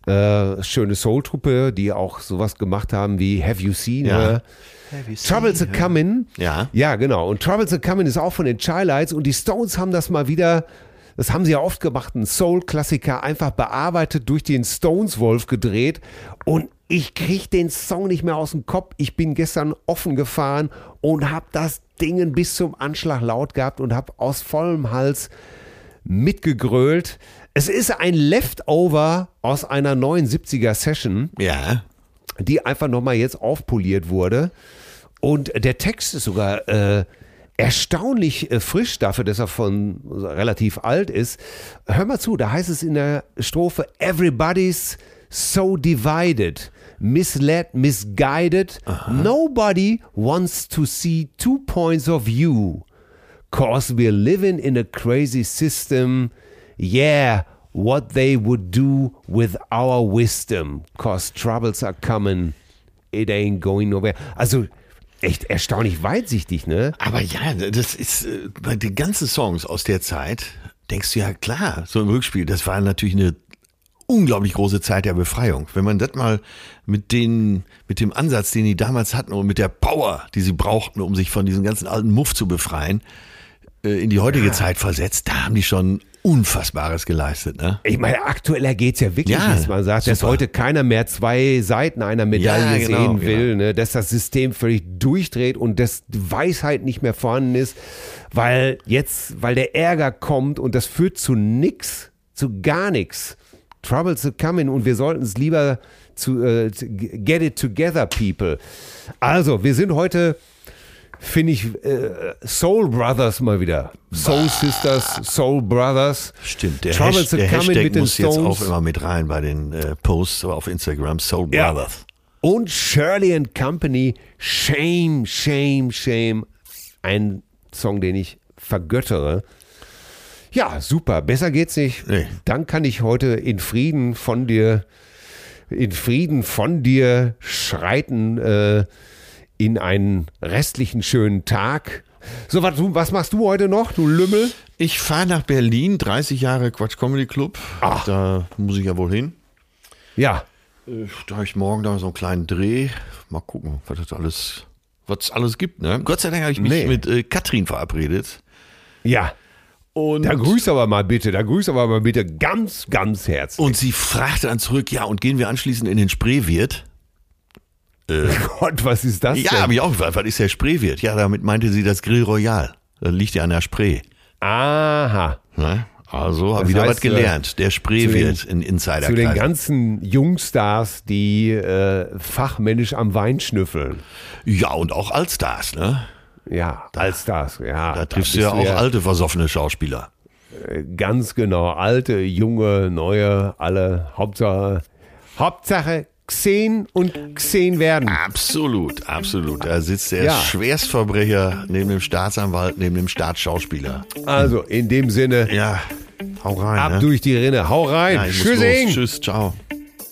Äh, schöne Soul-Truppe, die auch sowas gemacht haben wie Have You Seen Ja. Her? Troubles Are Coming. Ja. Ja, genau. Und Troubles Are Coming ist auch von den Shy Lights und die Stones haben das mal wieder, das haben sie ja oft gemacht, einen Soul-Klassiker einfach bearbeitet, durch den Stones-Wolf gedreht und ich krieg den Song nicht mehr aus dem Kopf. Ich bin gestern offen gefahren und habe das Ding bis zum Anschlag laut gehabt und habe aus vollem Hals mitgegrölt. Es ist ein Leftover aus einer 79er Session Ja. die einfach nochmal jetzt aufpoliert wurde. Und der Text ist sogar äh, erstaunlich äh, frisch dafür, dass er von relativ alt ist. Hör mal zu, da heißt es in der Strophe, Everybody's so divided, misled, misguided. Nobody wants to see two points of view. Cause we're living in a crazy system. Yeah, what they would do with our wisdom. Cause troubles are coming. It ain't going nowhere. Also, echt erstaunlich weitsichtig, ne? Aber ja, das ist äh, bei den ganzen Songs aus der Zeit, denkst du ja klar, so im Rückspiel, das war natürlich eine unglaublich große Zeit der Befreiung. Wenn man das mal mit den, mit dem Ansatz, den die damals hatten und mit der Power, die sie brauchten, um sich von diesem ganzen alten Muff zu befreien, äh, in die heutige Zeit versetzt, da haben die schon Unfassbares geleistet, ne? Ich meine, aktueller geht's ja wirklich, Ja, dass man sagt, dass super. heute keiner mehr zwei Seiten einer Medaille Ja, genau, sehen will, genau. ne? dass das System völlig durchdreht und dass die Weisheit nicht mehr vorhanden ist, weil jetzt, weil der Ärger kommt und das führt zu nix, zu gar nichts. Troubles are coming und wir sollten es lieber zu äh, get it together, people. Also, wir sind heute finde ich äh, Soul Brothers mal wieder. Soul Sisters, Soul Brothers. Stimmt, der, Troubles Hash, der Hashtag mit den muss jetzt Stones. auch immer mit rein bei den äh, Posts auf Instagram, Soul Ja. Brothers. Und Shirley and Company, Shame, Shame, Shame. Ein Song, den ich vergöttere. Ja, super. Besser geht's nicht. Nee. Dann kann ich heute in Frieden von dir, in Frieden von dir schreiten äh, in einen restlichen schönen Tag. So, was, was machst du heute noch, du Lümmel? Ich fahre nach Berlin, 30 Jahre Quatsch Comedy Club. Ach. Da muss ich ja wohl hin. Ja, Äh, Da habe ich morgen da so einen kleinen Dreh. Mal gucken, was das alles, was es alles gibt. Ne? Gott sei Dank habe ich mich Nee. mit äh, Katrin verabredet. ja. Und, Da grüß aber mal bitte, da grüß aber mal bitte ganz, ganz herzlich. und sie fragte dann zurück, ja, und gehen wir anschließend in den Spreewirt? Gott, was ist das Ja, habe ich auch gefragt, was ist der Spreewirt? Ja, damit meinte sie das Grill Royal. Das liegt ja an der Spree. Aha. Ne? Also, Das wieder heißt, was gelernt. Der Spree zu den- wird in Insider Zu den ganzen Jungstars, die äh, fachmännisch am Wein schnüffeln. Ja, und auch Allstars, ne? Ja, als das, ja. Da triffst du ja auch alte, versoffene Schauspieler. Ganz genau. Alte, junge, neue, alle. Hauptsache, Hauptsache gesehen und gesehen werden. Absolut, absolut. Da sitzt der Ja. Schwerstverbrecher neben dem Staatsanwalt, neben dem Staatsschauspieler. Also, in dem Sinne, Ja, hau rein. ab ne? durch die Rinne. Hau rein. Tschüssing. los. Tschüss, ciao.